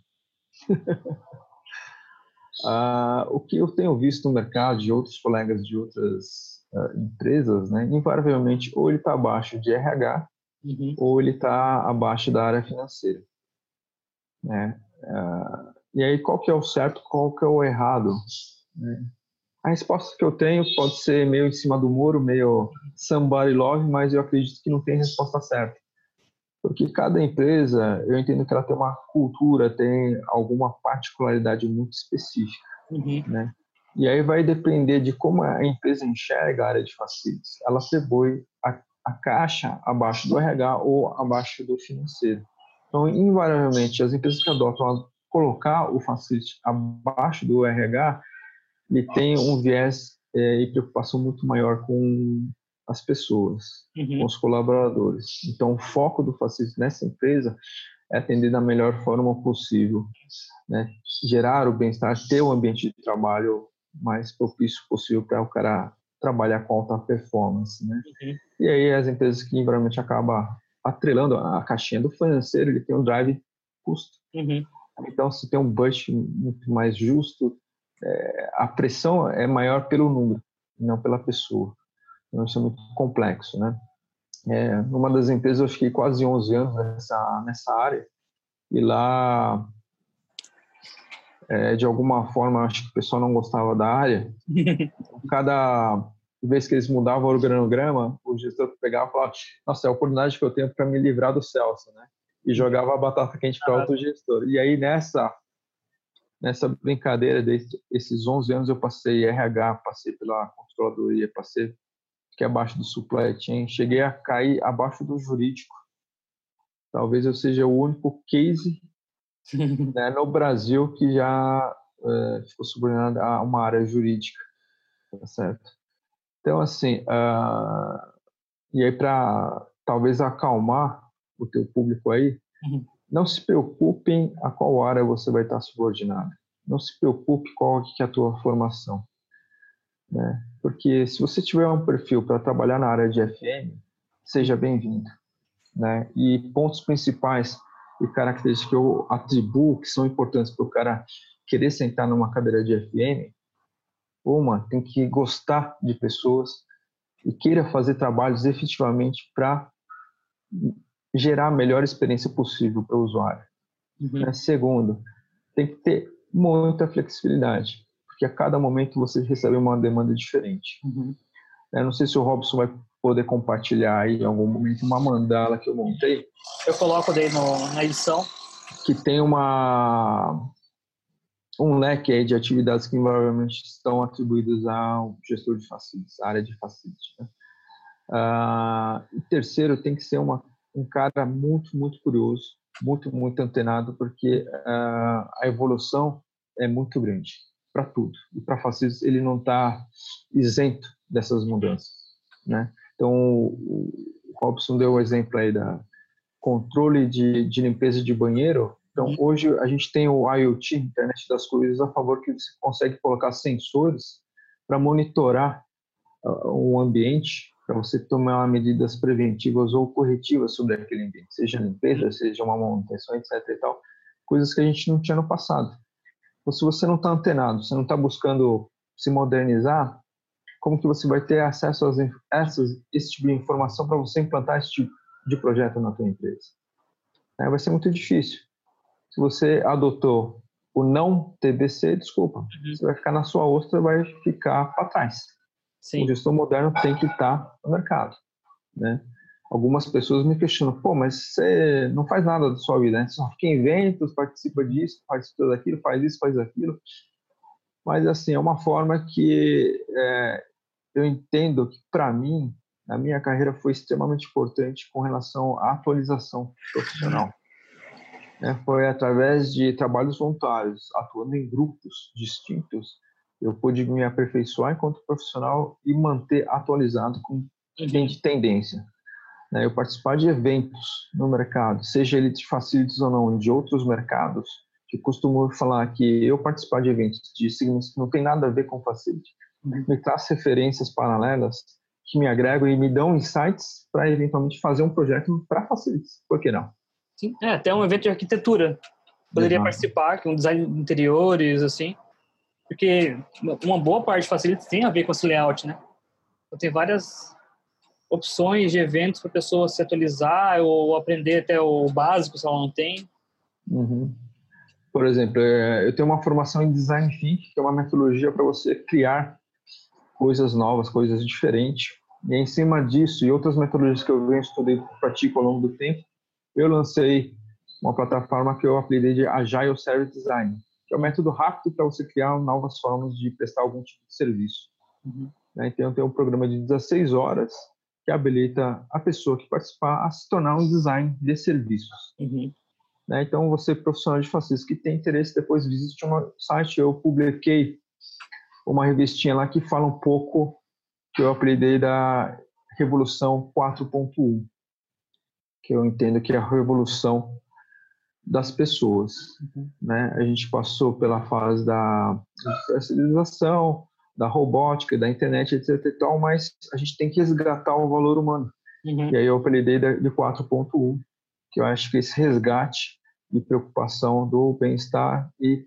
uh, o que eu tenho visto no mercado de outros colegas de outras uh, empresas, né, invariavelmente ou ele está abaixo de RH uhum. ou ele está abaixo da área financeira. Né? Uh, E aí, qual que é o certo, qual que é o errado? Né? A resposta que eu tenho pode ser meio em cima do muro, meio somebody love, mas eu acredito que não tem resposta certa. Porque cada empresa, eu entendo que ela tem uma cultura, tem alguma particularidade muito específica, uhum. né? E aí vai depender de como a empresa enxerga a área de facilities. Ela atribui a, a caixa abaixo do RH ou abaixo do financeiro. Então, invariavelmente, as empresas que adotam colocar o facility abaixo do RH, ele tem um viés é, e preocupação muito maior com as pessoas, uhum. com os colaboradores. Então, o foco do facility nessa empresa é atender da melhor forma possível, né? gerar o bem-estar, ter o um ambiente de trabalho mais propício possível para o cara trabalhar com alta performance, né? Uhum. E aí as empresas que invariavelmente acabam atrelando a caixinha do financeiro, ele tem um drive custo. Uhum. Então, se tem um budget muito mais justo, é, a pressão é maior pelo número, não pela pessoa. Então, isso é muito complexo, né? É, numa das empresas eu fiquei quase 11 anos nessa, nessa área e lá, é, de alguma forma, acho que o pessoal não gostava da área. Cada vez que eles mudavam o organograma, o gestor pegava e falava, nossa, é a oportunidade que eu tenho para me livrar do Celso, né? E jogava a batata quente para outro gestor. E aí, nessa nessa brincadeira desses 11 anos, eu passei RH, passei pela controladoria, passei que é abaixo do supply chain, cheguei a cair abaixo do jurídico. Talvez eu seja o único case né, no Brasil que já é, ficou subordinado a uma área jurídica, tá certo? Então, assim, uh, e aí para talvez acalmar o teu público aí, uhum. não se preocupem a qual área você vai estar subordinado. Não se preocupe qual que é a tua formação. Né? Porque se você tiver um perfil para trabalhar na área de FM, seja bem-vindo. Né? E pontos principais e características que eu atribuo que são importantes para o cara querer sentar numa cadeira de FM uma tem que gostar de pessoas e queira fazer trabalhos efetivamente para gerar a melhor experiência possível para o usuário. Uhum. Né? Segundo, tem que ter muita flexibilidade, porque a cada momento você recebe uma demanda diferente. Uhum. Eu não sei se o Robson vai poder compartilhar aí em algum momento uma mandala que eu montei. Eu coloco daí no, na edição. Que tem uma um leque aí de atividades que invariavelmente estão atribuídas ao gestor de facilities, área de facilities. Né? Uh, terceiro, tem que ser uma, um cara muito, muito curioso, muito, muito antenado, porque uh, a evolução é muito grande para tudo. E para facilities ele não está isento dessas mudanças. Né? Então, o Robson deu o exemplo aí da controle de, de limpeza de banheiro, então, uhum. hoje a gente tem o IoT, Internet das Coisas, a favor que você consegue colocar sensores para monitorar uh, um ambiente, para você tomar medidas preventivas ou corretivas sobre aquele ambiente, seja limpeza, seja uma manutenção, etc. E tal, coisas que a gente não tinha no passado. Então, se você não está antenado, você não está buscando se modernizar, como que você vai ter acesso a essas, esse tipo de informação para você implantar esse tipo de projeto na tua empresa? É, vai ser muito difícil se você adotou o não TBC, desculpa, uhum. você vai ficar na sua ostra, vai ficar para trás. Sim. O gestor moderno tem que estar no mercado, né? Algumas pessoas me questionam, pô, mas você não faz nada da sua vida, né? Você só fica em eventos, participa disso, participa daquilo, faz isso, faz aquilo. Mas, assim, é uma forma que é, eu entendo que, para mim, a minha carreira foi extremamente importante com relação à atualização profissional né, foi através de trabalhos voluntários, atuando em grupos distintos, eu pude me aperfeiçoar enquanto profissional e manter atualizado com de tendência. Né, eu participar de eventos no mercado, seja ele de facilities ou não, de outros mercados, que costumo falar que eu participar de eventos de segmentos que não tem nada a ver com facility, uhum. me traz referências paralelas que me agregam e me dão insights para eventualmente fazer um projeto para facilities. Por que não? Sim, é, até um evento de arquitetura. Poderia Exato. participar, com design de interiores, assim. Porque uma boa parte de facilities tem a ver com esse layout, né? Então, tem várias opções de eventos para a pessoa se atualizar ou aprender até o básico, se ela não tem. Uhum. Por exemplo, é, eu tenho uma formação em Design Thinking, que é uma metodologia para você criar coisas novas, coisas diferentes. E em cima disso e outras metodologias que eu venho estudando e pratico ao longo do tempo, eu lancei uma plataforma que eu apelidei de Agile Service Design, que é um método rápido para você criar novas formas de prestar algum tipo de serviço. Uhum. Né? Então, tem um programa de 16 horas que habilita a pessoa que participar a se tornar um design de serviços. Uhum. Né? Então, você, profissional de facilities que tem interesse, depois visite um site. Eu publiquei uma revistinha lá que fala um pouco, que eu apelidei da Revolução 4.1, que eu entendo que é a revolução das pessoas. Uhum. Né? A gente passou pela fase da especialização, da robótica, da internet, etc. E tal, mas a gente tem que resgatar o valor humano. Uhum. E aí eu apelidei de 4.1, que eu acho que esse resgate de preocupação do bem-estar e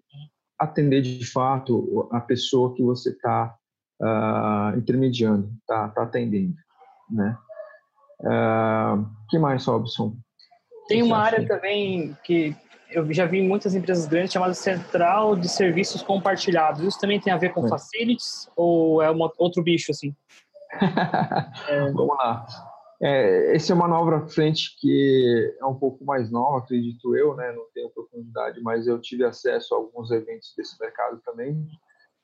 atender de fato a pessoa que você está uh, ah, intermediando, está tá atendendo, né? Uh, que mais, Robson? Tem uma área também que eu já vi em muitas empresas grandes chamada Central de Serviços Compartilhados. Isso também tem a ver com é. facilities ou é uma, outro bicho assim? é... Vamos lá. É, esse é uma nova frente que é um pouco mais nova, acredito eu, né? Não tenho profundidade, mas eu tive acesso a alguns eventos desse mercado também.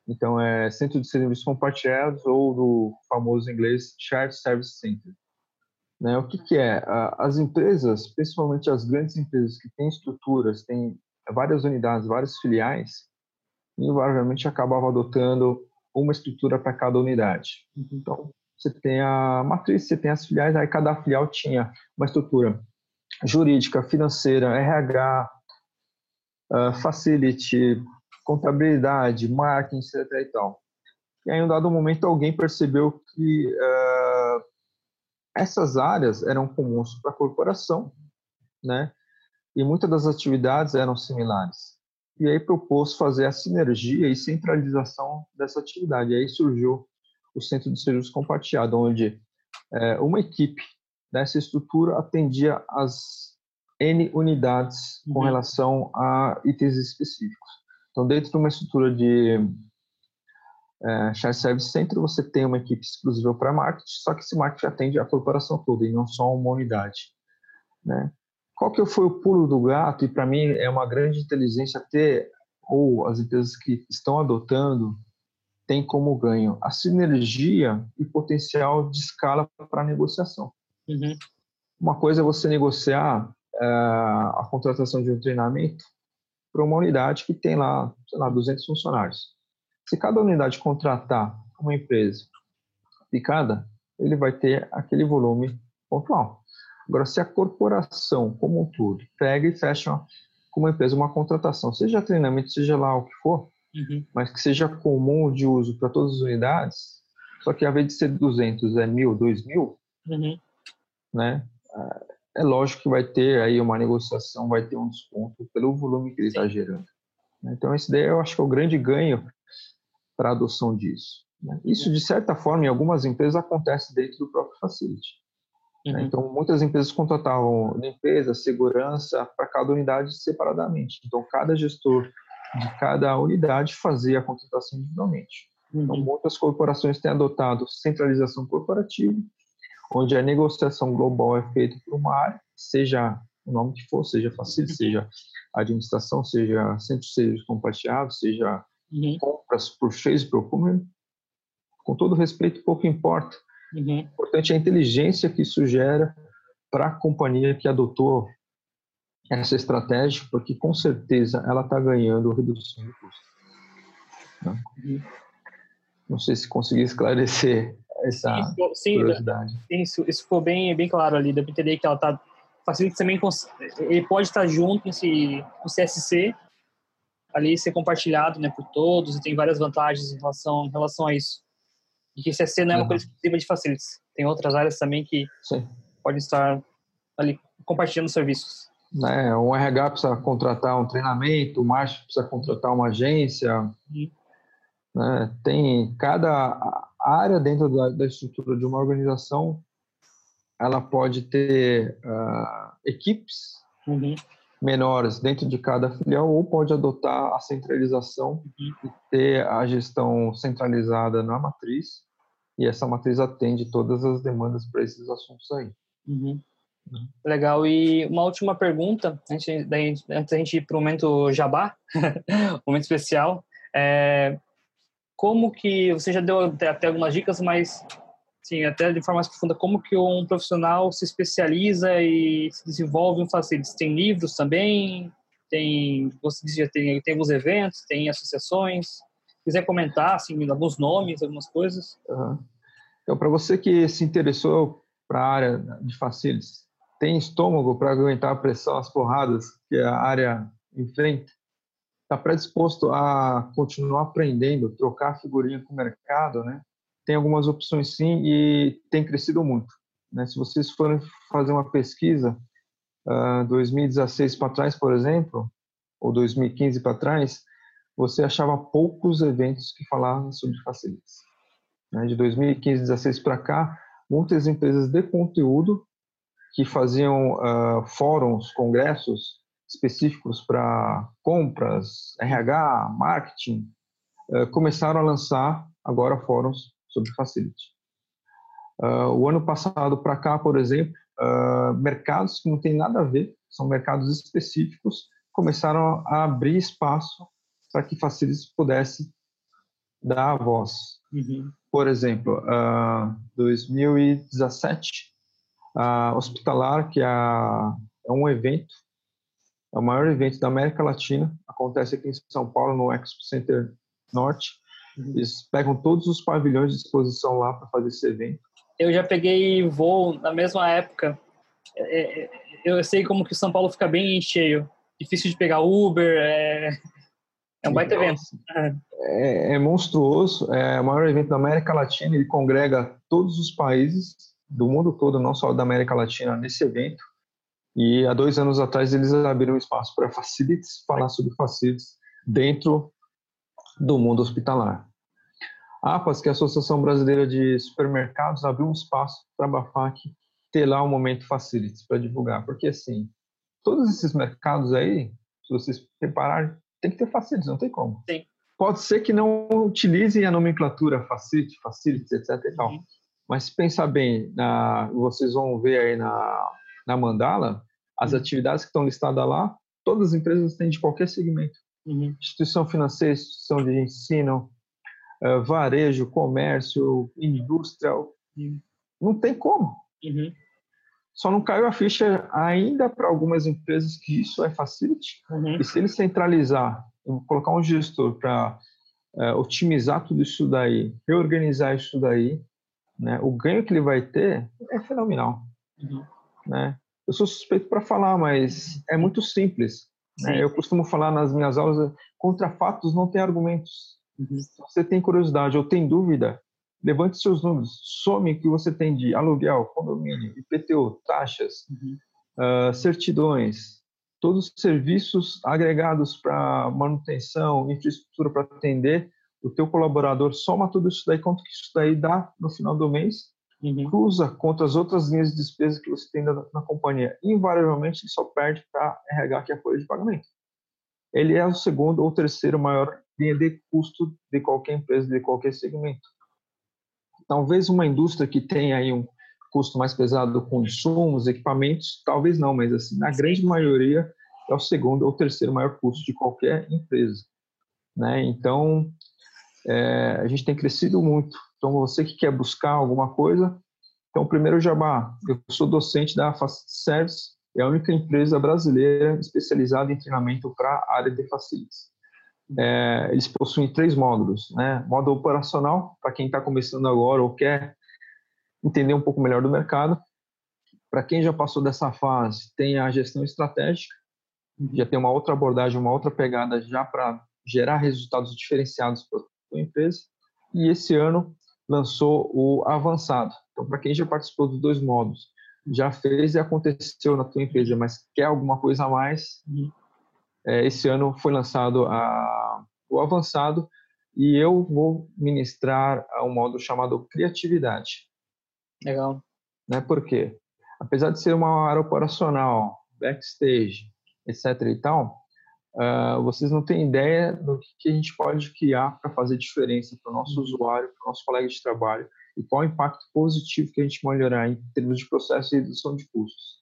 Então, é Centro de Serviços Compartilhados ou do famoso inglês Shared Service Center. Né? O que, que é? As empresas, principalmente as grandes empresas que têm estruturas, têm várias unidades, várias filiais, invariavelmente acabavam adotando uma estrutura para cada unidade. Uhum. Então, você tem a matriz, você tem as filiais, aí cada filial tinha uma estrutura jurídica, financeira, RH, uh, facility, contabilidade, marketing, etc. E, tal. e aí, em um dado momento, alguém percebeu que uh, essas áreas eram comuns para a corporação, né? E muitas das atividades eram similares. E aí propôs fazer a sinergia e centralização dessa atividade. E aí surgiu o Centro de Serviços Compartilhado, onde é, uma equipe dessa estrutura atendia as N unidades com uhum. relação a itens específicos. Então, dentro de uma estrutura de é, Shared Service Center, você tem uma equipe exclusiva para marketing, só que esse marketing atende a corporação toda e não só uma unidade. Né? Qual que foi o pulo do gato? E para mim é uma grande inteligência ter, ou as empresas que estão adotando, tem como ganho a sinergia e potencial de escala para negociação. Uhum. Uma coisa é você negociar é, a contratação de um treinamento para uma unidade que tem lá, sei lá, 200 funcionários. Se cada unidade contratar uma empresa picada, ele vai ter aquele volume pontual. Agora, se a corporação como um todo pega e fecha com uma empresa uma contratação, seja treinamento, seja lá o que for, uhum. mas que seja comum de uso para todas as unidades, só que ao invés de ser 200 é mil, dois mil, uhum. né? É lógico que vai ter aí uma negociação, vai ter um desconto pelo volume que ele está gerando. Então, esse daí eu acho que é o grande ganho para a adoção disso. Né? Isso, de certa forma, em algumas empresas acontece dentro do próprio facility. Né? Uhum. Né? Então, muitas empresas contratavam limpeza, segurança para cada unidade separadamente. Então, cada gestor de cada unidade fazia a contratação individualmente. Então, uhum. Então, muitas corporações têm adotado centralização corporativa, onde a negociação global é feita por uma área, seja o nome que for, seja facility, seja administração, seja centro de serviços compartilhados, seja uhum. compras por face procurement, com todo respeito, pouco importa. Uhum. O importante é a inteligência que isso gera para a companhia que adotou essa estratégia, porque com certeza ela está ganhando redução de custo. Né? Uhum. Não sei se consegui esclarecer essa sim, sim, curiosidade. Sim, isso, isso ficou bem, bem claro ali. Deu para entender que ela está facilita também ele pode estar junto nesse no CSC ali ser compartilhado né, por todos e tem várias vantagens em relação, em relação a isso. E que CSC não é uma uhum. coisa exclusiva de facilities. Tem outras áreas também que Sim. podem estar ali compartilhando serviços. É, um RH precisa contratar um treinamento, o marketing precisa contratar uma agência. Uhum. Né? Tem cada área dentro da, da, estrutura de uma organização, ela pode ter uh, equipes uhum menores dentro de cada filial ou pode adotar a centralização e ter a gestão centralizada na matriz e essa matriz atende todas as demandas para esses assuntos aí. Uhum. Legal. E uma última pergunta, antes, antes da gente ir para o momento jabá, momento especial. É, como que, você já deu até algumas dicas, mas sim, até de forma mais profunda, como que um profissional se especializa e se desenvolve em facilities? Tem livros também? Tem, você dizia, tem, tem alguns eventos, tem associações? quiser comentar, assim, alguns nomes, algumas coisas. Uhum. Então, para você que se interessou para a área de facilities, tem estômago para aguentar a pressão, as porradas que a área enfrenta, está predisposto a continuar aprendendo, trocar figurinha com o mercado, né? Tem algumas opções sim e tem crescido muito. Né? Se vocês forem fazer uma pesquisa, uh, 2016 para trás, por exemplo, ou 2015 para trás, você achava poucos eventos que falavam sobre facilities. Né? De 2015, 16 para cá, muitas empresas de conteúdo que faziam uh, fóruns, congressos específicos para compras, RH, marketing, uh, começaram a lançar agora fóruns sobre facility. Uh, o ano passado para cá, por exemplo, mercados que não têm nada a ver, são mercados específicos, começaram a abrir espaço para que facilities pudesse dar a voz. Uhum. Por exemplo, uh, 2017, a Hospitalar, que é, é um evento, é o maior evento da América Latina, acontece aqui em São Paulo, no Expo Center Norte. Uhum. Eles pegam todos os pavilhões de exposição lá para fazer esse evento. Eu já peguei voo na mesma época. É, é, eu sei como que São Paulo fica bem cheio. Difícil de pegar Uber, é, é um baita evento. É, é, monstruoso, é o maior evento da América Latina, ele congrega todos os países do mundo todo, não só da América Latina, nesse evento. E há dois anos atrás eles abriram espaço para facilities, falar sobre facilities dentro do mundo hospitalar. A APAS, que é a Associação Brasileira de Supermercados, abriu um espaço para a BAFAC ter lá um momento facilities para divulgar, porque assim, todos esses mercados aí, se vocês repararem, tem que ter facilities, não tem como. Sim. Pode ser que não utilizem a nomenclatura facility, facilities, etc. E tal. Uhum. Mas se pensar bem, na, vocês vão ver aí na, na mandala, as uhum. atividades que estão listadas lá, todas as empresas têm de qualquer segmento. Uhum. Instituição financeira, instituição de ensino, uh, varejo, comércio, indústria. Uhum. Não tem como. Uhum. Só não caiu a ficha ainda para algumas empresas que isso é facility. Uhum. E se ele centralizar, colocar um gestor para é, otimizar tudo isso daí, reorganizar isso daí, né, o ganho que ele vai ter é fenomenal. Uhum. Né? Eu sou suspeito para falar, mas é muito simples. Né? Eu costumo falar nas minhas aulas, contra fatos não tem argumentos. Uhum. Se você tem curiosidade ou tem dúvida, levante seus números, some o que você tem de aluguel, condomínio, IPTU, taxas, uhum. uh, certidões, todos os serviços agregados para manutenção, infraestrutura para atender o teu colaborador, soma tudo isso daí, quanto que isso daí dá no final do mês, uhum. cruza contra as outras linhas de despesa que você tem na, na companhia. Invariavelmente, ele só perde para RH, que é a folha de pagamento. Ele é o segundo ou terceiro maior linha de custo de qualquer empresa, de qualquer segmento. Talvez uma indústria que tenha aí um custo mais pesado com insumos, equipamentos, talvez não, mas assim, na grande maioria é o segundo ou terceiro maior custo de qualquer empresa. Né? Então, é, a gente tem crescido muito. Então, você que quer buscar alguma coisa, então, primeiro jabá, eu sou docente da Facilities Service, é a única empresa brasileira especializada em treinamento para a área de facilities é, eles possuem três módulos, né? Módulo operacional, para quem está começando agora ou quer entender um pouco melhor do mercado. Para quem já passou dessa fase, tem a gestão estratégica, já tem uma outra abordagem, uma outra pegada já para gerar resultados diferenciados para a empresa. E esse ano lançou o avançado. Então, para quem já participou dos dois módulos, já fez e aconteceu na tua empresa, mas quer alguma coisa a mais, é, esse ano foi lançado a, o avançado e eu vou ministrar um módulo chamado criatividade. Legal. Né? Por quê? Apesar de ser uma área operacional, backstage, etc. e tal, uh, vocês não têm ideia do que a gente pode criar para fazer diferença para o nosso uhum. usuário, para o nosso colega de trabalho e qual o impacto positivo que a gente melhorar em termos de processo e redução de custos.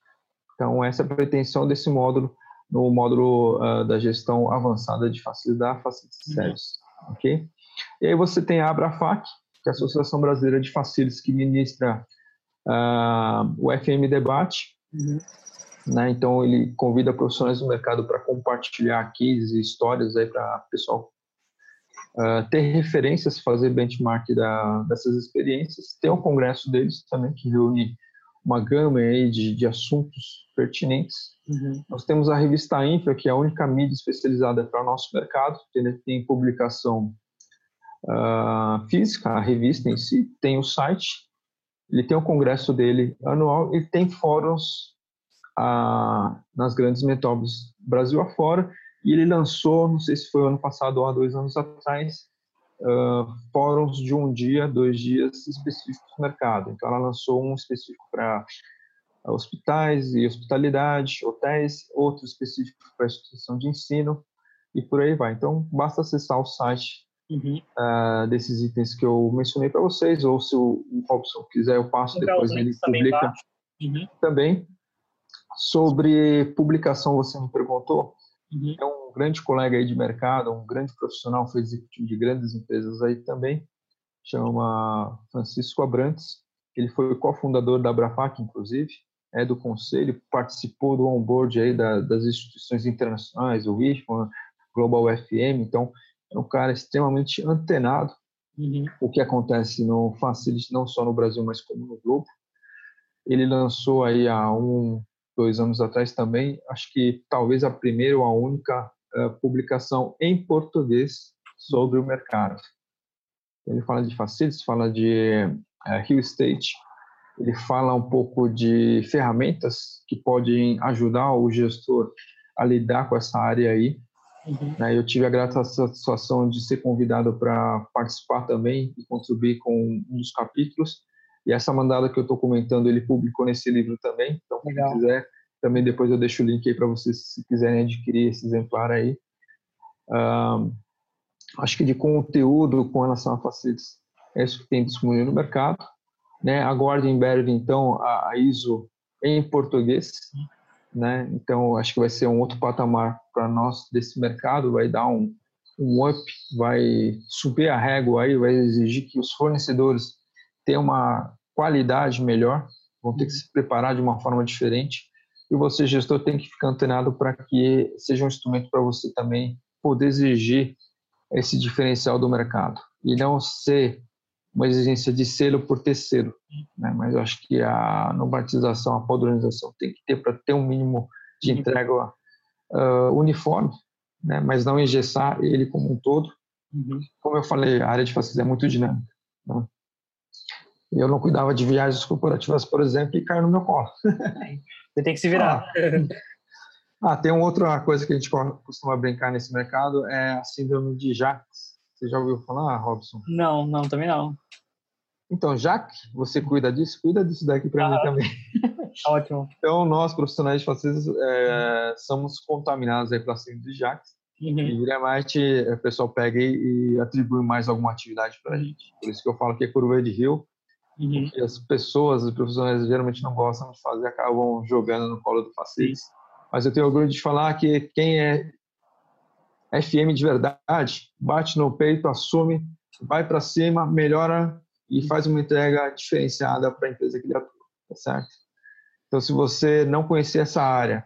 Então, essa é a pretensão desse módulo no módulo uh, da gestão avançada de facilidade, facilities uhum. service, ok? E aí você tem a Abrafac, que é a Associação Brasileira de Facilities, que ministra uh, o FM Debate, uhum. Né? Então ele convida profissionais do mercado para compartilhar cases e histórias aí para pessoal uh, ter referências, fazer benchmark da, dessas experiências. Tem o congresso deles também que reúne uma gama aí de, de assuntos pertinentes. Uhum. Nós temos a revista Infra, que é a única mídia especializada para o nosso mercado, que tem publicação uh, física, a revista em si, tem o site, ele tem o congresso dele anual e tem fóruns uh, nas grandes metrópoles Brasil afora, e ele lançou, não sei se foi ano passado ou há dois anos atrás, uh, fóruns de um dia, dois dias específicos no mercado. Então, ela lançou um específico para hospitais e hospitalidade, hotéis, outro específico para instituição de ensino e por aí vai. Então, basta acessar o site uhum. uh, desses itens que eu mencionei para vocês, ou se o, Robson quiser, eu passo depois, ele publica uhum. também. Sobre publicação, você me perguntou, uhum. é um grande colega aí de mercado, um grande profissional, foi executivo de grandes empresas aí também, chama Francisco Abrantes, ele foi cofundador da Abrafac, inclusive, é do conselho, participou do onboard aí da, das instituições internacionais, o IFAM, Global FM, então é um cara extremamente antenado uhum. o que acontece no Facility, não só no Brasil, mas como no globo. Ele lançou aí há um, dois anos atrás também, acho que talvez a primeira ou a única uh, publicação em português sobre o mercado. Ele fala de Facilities, fala de uh, Real Estate, ele fala um pouco de ferramentas que podem ajudar o gestor a lidar com essa área aí. Uhum. Né, eu tive a grata satisfação de ser convidado para participar também e contribuir com um dos capítulos. E essa mandada que eu estou comentando, ele publicou nesse livro também. Então, se quiser, também depois eu deixo o link aí para vocês, se quiserem adquirir esse exemplar aí. Um, acho que de conteúdo com relação a facilities, é isso que tem disponível no mercado né? Aguarde em breve, então, a, a ISO em português, né? Então, acho que vai ser um outro patamar para nós desse mercado, vai dar um, um up, vai subir a régua aí, vai exigir que os fornecedores tenham uma qualidade melhor, vão ter que se preparar de uma forma diferente, e você, gestor, tem que ficar antenado para que seja um instrumento para você também poder exigir esse diferencial do mercado e não ser uma exigência de selo por ter selo, né? mas eu acho que a normatização, a padronização tem que ter para ter um mínimo de entrega uh, uniforme, né? mas não engessar ele como um todo. Uhum. Como eu falei, a área de facilities é muito dinâmica. Né? Eu não cuidava de viagens corporativas, por exemplo, e caiu no meu colo. Você tem que se virar. Ah, ah, tem uma outra coisa que a gente costuma brincar nesse mercado, é a síndrome de Jacques você já ouviu falar, Robson? Não, não, também não. Então, já que você cuida disso, cuida disso daqui para ah, mim também. Ótimo. Então, nós, profissionais de facilities, é, somos contaminados aí pela síndrome de Jacques. Uhum. E realmente o pessoal pega e, e atribui mais alguma atividade para a gente. Por isso que eu falo que é curva de rio. Uhum. Porque as pessoas, os profissionais geralmente não gostam de fazer, acabam jogando no colo do facilities. Mas eu tenho orgulho de falar que quem é FM de verdade, bate no peito, assume, vai para cima, melhora e faz uma entrega diferenciada para a empresa que ele atua, tá certo? Então, se você não conhecer essa área,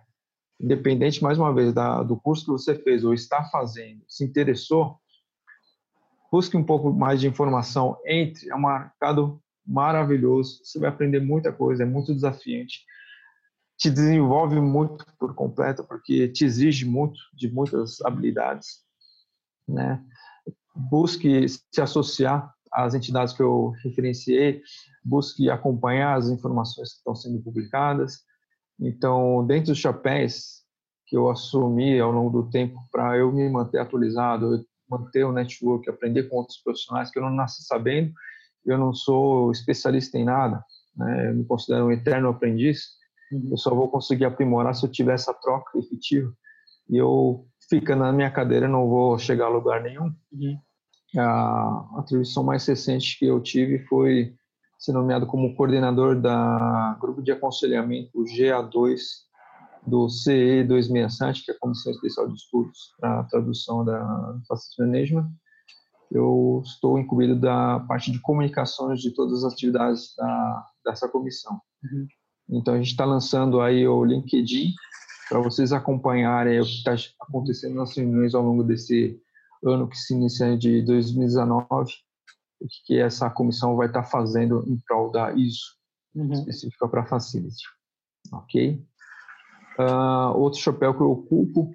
independente, mais uma vez, da, do curso que você fez ou está fazendo, se interessou, busque um pouco mais de informação, entre, é um mercado maravilhoso, você vai aprender muita coisa, é muito desafiante te desenvolve muito por completo, porque te exige muito de muitas habilidades, né? Busque se associar às entidades que eu referenciei, busque acompanhar as informações que estão sendo publicadas. Então, dentro dos chapéus que eu assumi ao longo do tempo para eu me manter atualizado, manter o network, aprender com outros profissionais que eu não nasci sabendo, eu não sou especialista em nada, né? eu me considero um eterno aprendiz, eu só vou conseguir aprimorar se eu tiver essa troca efetiva e eu ficando na minha cadeira não vou chegar a lugar nenhum. Uhum. A atribuição mais recente que eu tive foi ser nomeado como coordenador da grupo de aconselhamento GA2 do CE 267, que é a Comissão Especial de Estudos para a tradução da Facility Management. Eu estou incluído da parte de comunicações de todas as atividades da, dessa comissão. Uhum. Então, a gente está lançando aí o LinkedIn para vocês acompanharem o que está acontecendo nas reuniões ao longo desse ano que se inicia de 2019, o que essa comissão vai estar tá fazendo em prol da ISO, uhum. específica para Facility. Ok? Uh, outro chapéu que eu ocupo,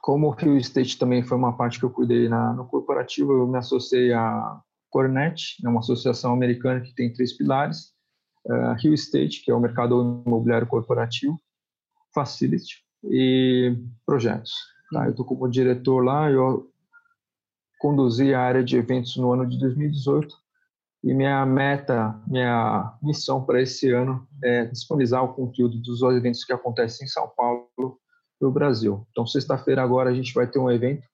como o Rio State também foi uma parte que eu cuidei na, no corporativo, eu me associei à Cornet, é uma associação americana que tem três pilares, uh, Rio State, que é o mercado imobiliário corporativo, Facility e projetos. Tá? Eu estou como diretor lá, eu conduzi a área de eventos no ano de 2018 e minha meta, minha missão para esse ano é disponibilizar o conteúdo dos eventos que acontecem em São Paulo para o Brasil. Então, sexta-feira agora a gente vai ter um evento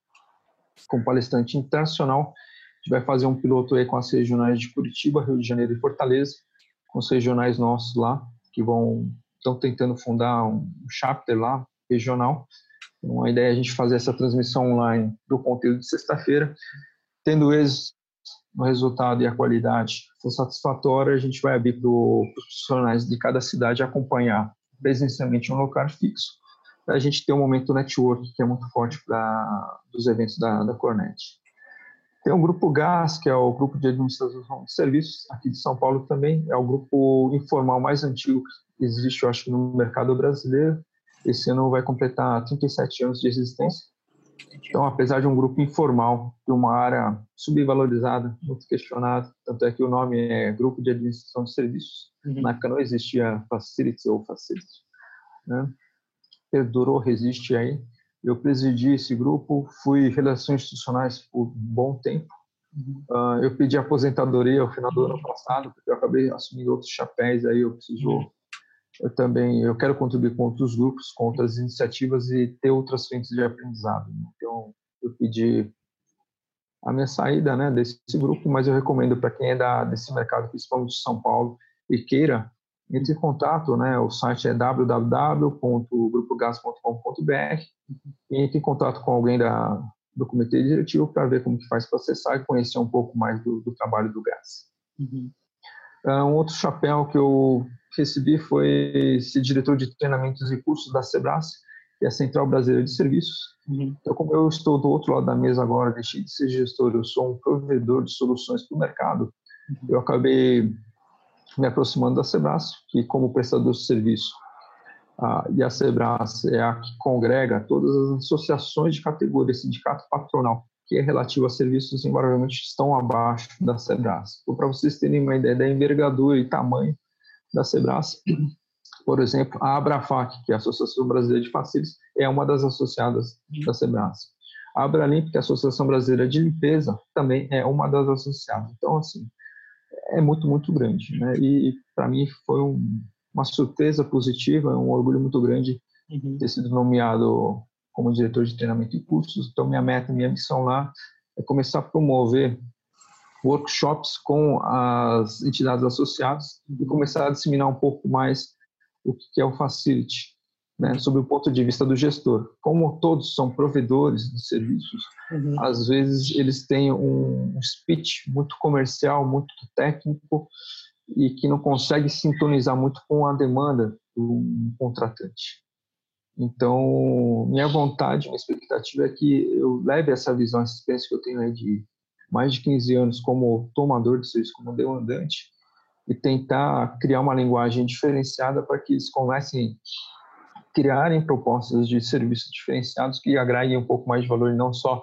com palestrante internacional. A gente vai fazer um piloto aí com as regionais de Curitiba, Rio de Janeiro e Fortaleza, com os regionais nossos lá, que vão estão tentando fundar um chapter lá regional. Então, a ideia é a gente fazer essa transmissão online do conteúdo de sexta-feira, tendo êxito no resultado e a qualidade for satisfatória, a gente vai abrir para os profissionais de cada cidade acompanhar presencialmente um local fixo, a gente ter um momento network que é muito forte para dos eventos da, da Cornet. Tem o grupo GAS, que é o grupo de administração de serviços aqui de São Paulo também, é o grupo informal mais antigo que existe, eu acho, no mercado brasileiro. Esse ano vai completar 37 anos de existência então, apesar de um grupo informal, de uma área subvalorizada, muito questionada, tanto é que o nome é Grupo de Administração de Serviços, uhum. na época não existia Facility ou Facility, né? Perdurou, resiste aí. Eu presidi esse grupo, fui relações institucionais por um bom tempo. Uhum. Uh, eu pedi aposentadoria ao final do ano passado, porque eu acabei assumindo outros chapéus, aí eu preciso uhum eu também eu quero contribuir com outros grupos, com outras iniciativas e ter outras frentes de aprendizado. Então, eu pedi a minha saída né, desse grupo, mas eu recomendo para quem é da, desse mercado, principalmente de São Paulo, e queira, entre em contato, né, o site é www.grupogas.com.br e entre em contato com alguém da, do comitê diretivo para ver como que faz para acessar e conhecer um pouco mais do, do trabalho do GAS. Uhum. Uh, um outro chapéu que eu recebi foi ser diretor de treinamentos e cursos da Sebras, que é a Central Brasileira de Serviços. Uhum. Então, como eu estou do outro lado da mesa agora, deixei de ser gestor, eu sou um provedor de soluções para o mercado, uhum. eu acabei me aproximando da Sebras, que como prestador de serviço, ah, e a Sebras é a que congrega todas as associações de categoria, sindicato patronal, que é relativo a serviços invariavelmente estão abaixo da Sebras. Então, para vocês terem uma ideia da envergadura e tamanho da Sebras. Por exemplo, a Abrafac, que é a Associação Brasileira de Facilities, é uma das associadas da Sebras. A Abralimp, que é a Associação Brasileira de Limpeza, também é uma das associadas. Então, assim, é muito, muito grande. Né? E, para mim, foi um, uma surpresa positiva, um orgulho muito grande uhum. ter sido nomeado como diretor de treinamento e cursos. Então, minha meta, minha missão lá é começar a promover workshops com as entidades associadas e começar a disseminar um pouco mais o que é o Facility, né, sob o ponto de vista do gestor. Como todos são provedores de serviços, uhum. às vezes eles têm um speech muito comercial, muito técnico e que não consegue sintonizar muito com a demanda do contratante. Então, minha vontade, minha expectativa é que eu leve essa visão, essa experiência que eu tenho aí de mais de 15 anos como tomador de serviço, como demandante, e tentar criar uma linguagem diferenciada para que eles comecem criarem propostas de serviços diferenciados que agreguem um pouco mais de valor e não só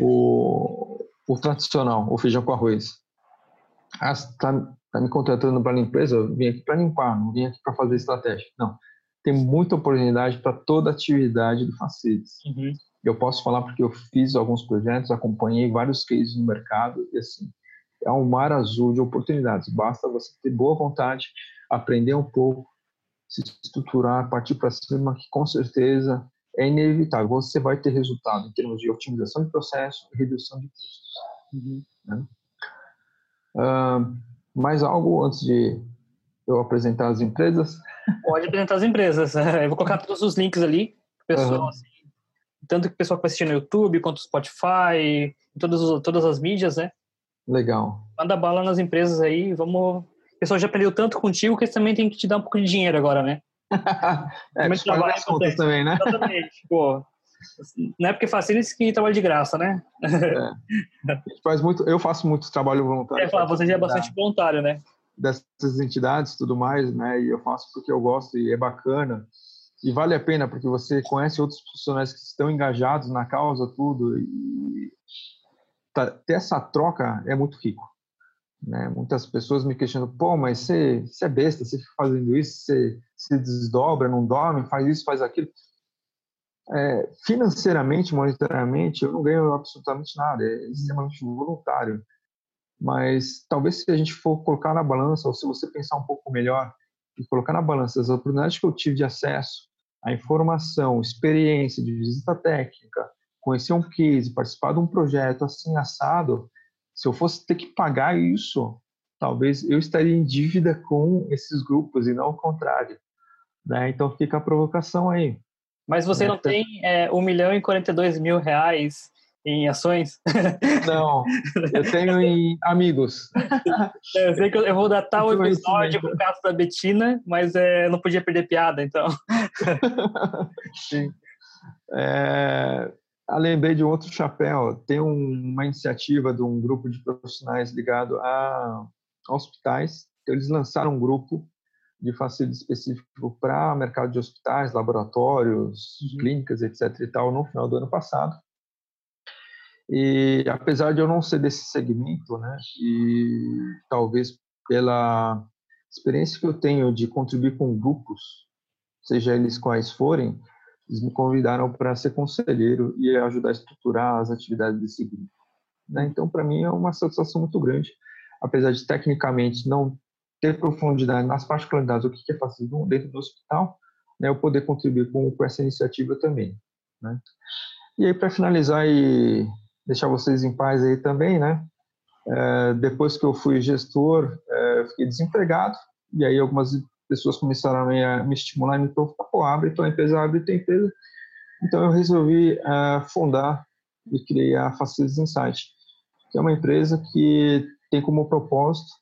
o, o tradicional, o feijão com arroz. Ah, está tá me contratando para limpeza? Eu vim aqui para limpar, não vim aqui para fazer estratégia. Não. Tem muita oportunidade para toda atividade do Facilities. Uhum. Eu posso falar porque eu fiz alguns projetos, acompanhei vários cases no mercado e assim, é um mar azul de oportunidades. Basta você ter boa vontade, aprender um pouco, se estruturar, partir para cima, que com certeza é inevitável. Você vai ter resultado em termos de otimização de processo e redução de custos. Uhum. Né? Uh, mais algo antes de eu apresentar as empresas? Pode apresentar as empresas. Eu vou colocar todos os links ali. Pessoal, uhum. assim, tanto que o pessoal que vai assistir no YouTube, quanto o Spotify, todas, todas as mídias, né? Legal. Manda bala nas empresas aí, vamos... O pessoal já aprendeu tanto contigo que eles também tem que te dar um pouco de dinheiro agora, né? é, Como trabalho as contas também, né? Exatamente. Pô, não é porque facilita que trabalha de graça, né? É. faz muito, eu faço muito trabalho voluntário. É, falar, você já é bastante voluntário, né? Dessas entidades tudo mais, né? E eu faço porque eu gosto e é bacana. E vale a pena porque você conhece outros profissionais que estão engajados na causa, tudo. E tá, ter essa troca é muito rico. Né? Muitas pessoas me questionam, pô, mas você, você é besta, você fica fazendo isso, você se desdobra, não dorme, faz isso, faz aquilo. É, financeiramente, monetariamente, eu não ganho absolutamente nada, é extremamente voluntário. Mas talvez se a gente for colocar na balança, ou se você pensar um pouco melhor e colocar na balança as oportunidades que eu tive de acesso à informação, experiência de visita técnica, conhecer um case, participar de um projeto assim assado, se eu fosse ter que pagar isso, talvez eu estaria em dívida com esses grupos e não o contrário. Né? Então fica a provocação aí. Mas você né? não tem é, 1 milhão e 42 mil reais em ações? Não, eu tenho em amigos. Eu sei que eu vou datar o episódio com o caso da Betina, mas é, não podia perder piada, então. Sim. É, ah, lembrei de outro chapéu. Tem um, uma iniciativa de um grupo de profissionais ligado a hospitais. Então, eles lançaram um grupo de facilidade específico para mercado de hospitais, laboratórios, uhum. clínicas, etc. e tal, no final do ano passado. E apesar de eu não ser desse segmento, né, e talvez pela experiência que eu tenho de contribuir com grupos, seja eles quais forem, eles me convidaram para ser conselheiro e ajudar a estruturar as atividades desse grupo. Né? Então, para mim, é uma satisfação muito grande, apesar de tecnicamente não ter profundidade nas particularidades, o que é fácil dentro do hospital, né? eu poder contribuir com, com essa iniciativa também. Né? E aí, para finalizar e deixar vocês em paz aí também, né? É, depois que eu fui gestor, é, eu fiquei desempregado, e aí algumas pessoas começaram a me, estimular e me provocar, pô, abre tua empresa, abre tua empresa. Então eu resolvi uh, fundar e criei a Facilities Insight, que é uma empresa que tem como propósito,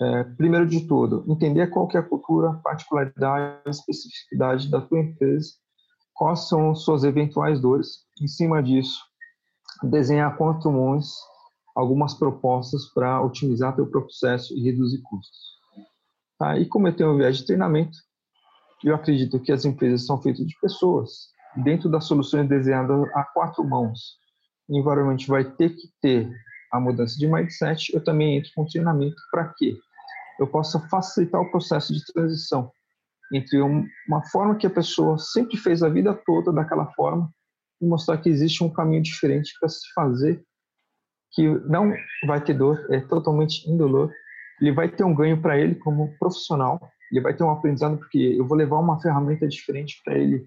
é, primeiro de tudo, entender qual que é a cultura, particularidade, especificidade da tua empresa, quais são suas eventuais dores. Em cima disso, desenhar com os algumas propostas para otimizar teu processo e reduzir custos. Tá? E como eu tenho um viés de treinamento, eu acredito que as empresas são feitas de pessoas. Dentro das soluções desenhadas a quatro mãos, invariavelmente vai ter que ter a mudança de mindset. Eu também entro com treinamento para quê? Eu possa facilitar o processo de transição entre uma forma que a pessoa sempre fez a vida toda daquela forma e mostrar que existe um caminho diferente para se fazer que não vai ter dor, é totalmente indolor ele vai ter um ganho para ele como profissional, ele vai ter um aprendizado porque eu vou levar uma ferramenta diferente para ele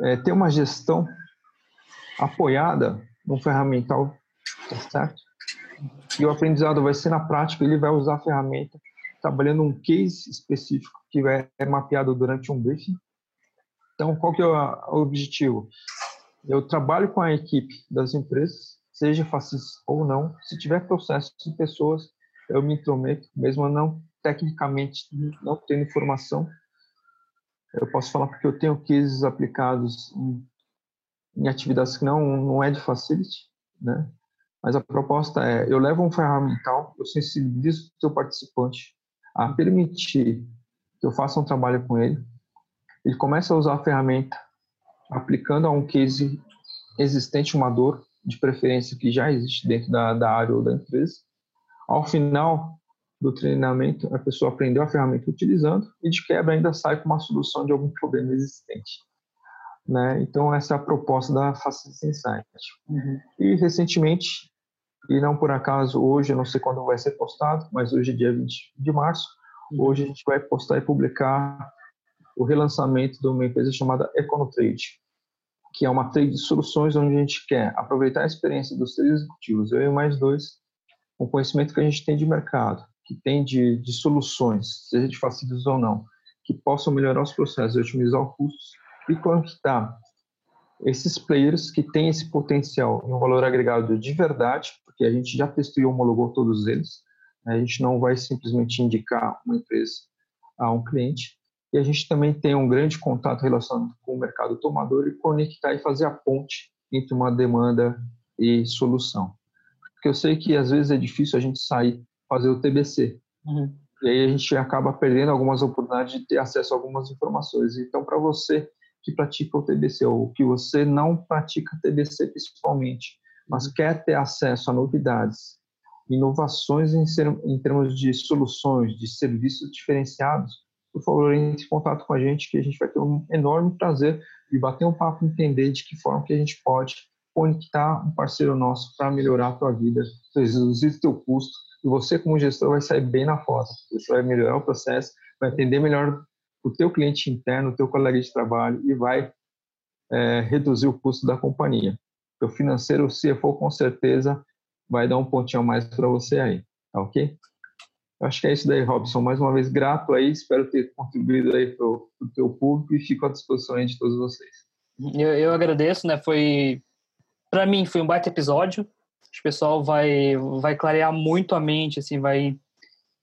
é, ter uma gestão apoiada num ferramental, tá certo? E o aprendizado vai ser na prática, ele vai usar a ferramenta trabalhando um case específico que é mapeado durante um briefing. Então, qual que é o objetivo? Eu trabalho com a equipe das empresas, seja fácil ou não, se tiver processo de pessoas eu me intrometo, mesmo não tecnicamente não tendo informação. Eu posso falar porque eu tenho cases aplicados em, em atividades que não não é de facility, né? Mas a proposta é, eu levo um ferramental, eu sensibilizo o seu participante a permitir que eu faça um trabalho com ele. Ele começa a usar a ferramenta aplicando a um case existente, uma dor, de preferência que já existe dentro da, da área ou da empresa. Ao final do treinamento, a pessoa aprendeu a ferramenta utilizando e de quebra ainda sai com uma solução de algum problema existente. Né? Então, essa é a proposta da Facility Insight. Uhum. E recentemente, e não por acaso hoje, eu não sei quando vai ser postado, mas hoje é dia 20 de março, uhum. hoje a gente vai postar e publicar o relançamento de uma empresa chamada Econotrade, que é uma trade de soluções onde a gente quer aproveitar a experiência dos três executivos, eu e mais dois, o conhecimento que a gente tem de mercado, que tem de, de soluções, seja de facilities ou não, que possam melhorar os processos, otimizar os custos e conectar esses players que têm esse potencial e um valor agregado de verdade, porque a gente já testou e homologou todos eles, né? a gente não vai simplesmente indicar uma empresa a um cliente, e a gente também tem um grande contato relacionado com o mercado tomador e conectar e fazer a ponte entre uma demanda e solução. Porque eu sei que às vezes é difícil a gente sair fazer o TBC. Uhum. E aí a gente acaba perdendo algumas oportunidades de ter acesso a algumas informações. Então, para você que pratica o TBC ou que você não pratica TBC principalmente, mas uhum. quer ter acesso a novidades, inovações em, ser, em termos de soluções, de serviços diferenciados, por favor, entre em contato com a gente que a gente vai ter um enorme prazer de bater um papo e entender de que forma que a gente pode conectar um parceiro nosso para melhorar a tua vida, reduzir o teu custo e você como gestor vai sair bem na foto. Você vai melhorar o processo, vai atender melhor o teu cliente interno, o teu colega de trabalho e vai é, reduzir o custo da companhia. O financeiro, se for com certeza, vai dar um pontinho a mais para você aí, tá ok? Acho que é isso daí, Robson. Mais uma vez, grato aí, espero ter contribuído aí para o teu público e fico à disposição aí de todos vocês. Eu, eu agradeço, né? Foi, para mim, foi um baita episódio. O pessoal vai, vai clarear muito a mente, assim, vai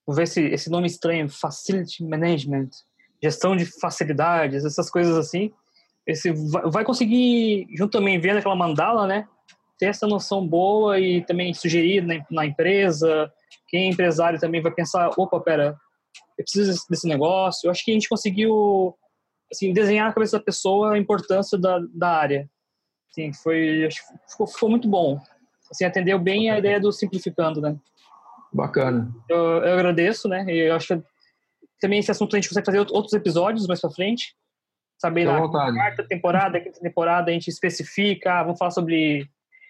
ver esse, esse nome estranho, Facility Management gestão de facilidades, essas coisas assim. Esse vai conseguir, junto também vendo aquela mandala, né? Ter essa noção boa e também sugerir na, na empresa. Quem é empresário também vai pensar: opa, pera, eu preciso desse negócio. Eu acho que a gente conseguiu assim, desenhar na cabeça da pessoa a importância da, da área. Assim, foi, ficou, ficou muito bom. Assim, atendeu bem a ideia do simplificando, né? Bacana. Eu, eu agradeço, né? E eu acho que também esse assunto a gente consegue fazer outros episódios mais pra frente. Saber na quarta temporada, quinta temporada, a gente especifica, ah, vamos falar sobre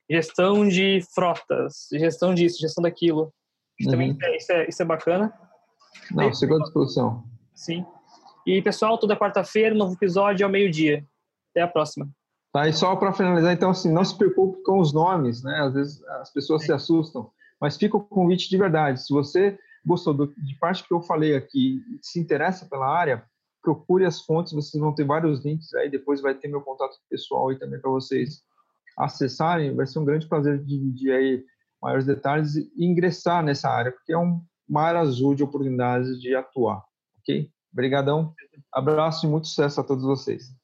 gestão de frotas, gestão disso, gestão daquilo. Uhum. Também isso é, isso é bacana. Não, segunda discussão. Sim. E, pessoal, toda quarta-feira, novo episódio ao meio-dia. Até a próxima. Tá, e só para finalizar, então, assim, não se preocupe com os nomes, né? Às vezes as pessoas é. se assustam, mas fica o convite de verdade. Se você gostou do, de parte que eu falei aqui, se interessa pela área, procure as fontes, vocês vão ter vários links aí, depois vai ter meu contato pessoal aí também para vocês acessarem, vai ser um grande prazer dividir aí maiores detalhes e ingressar nessa área, porque é um mar azul de oportunidades de atuar, ok? Obrigadão, abraço e muito sucesso a todos vocês.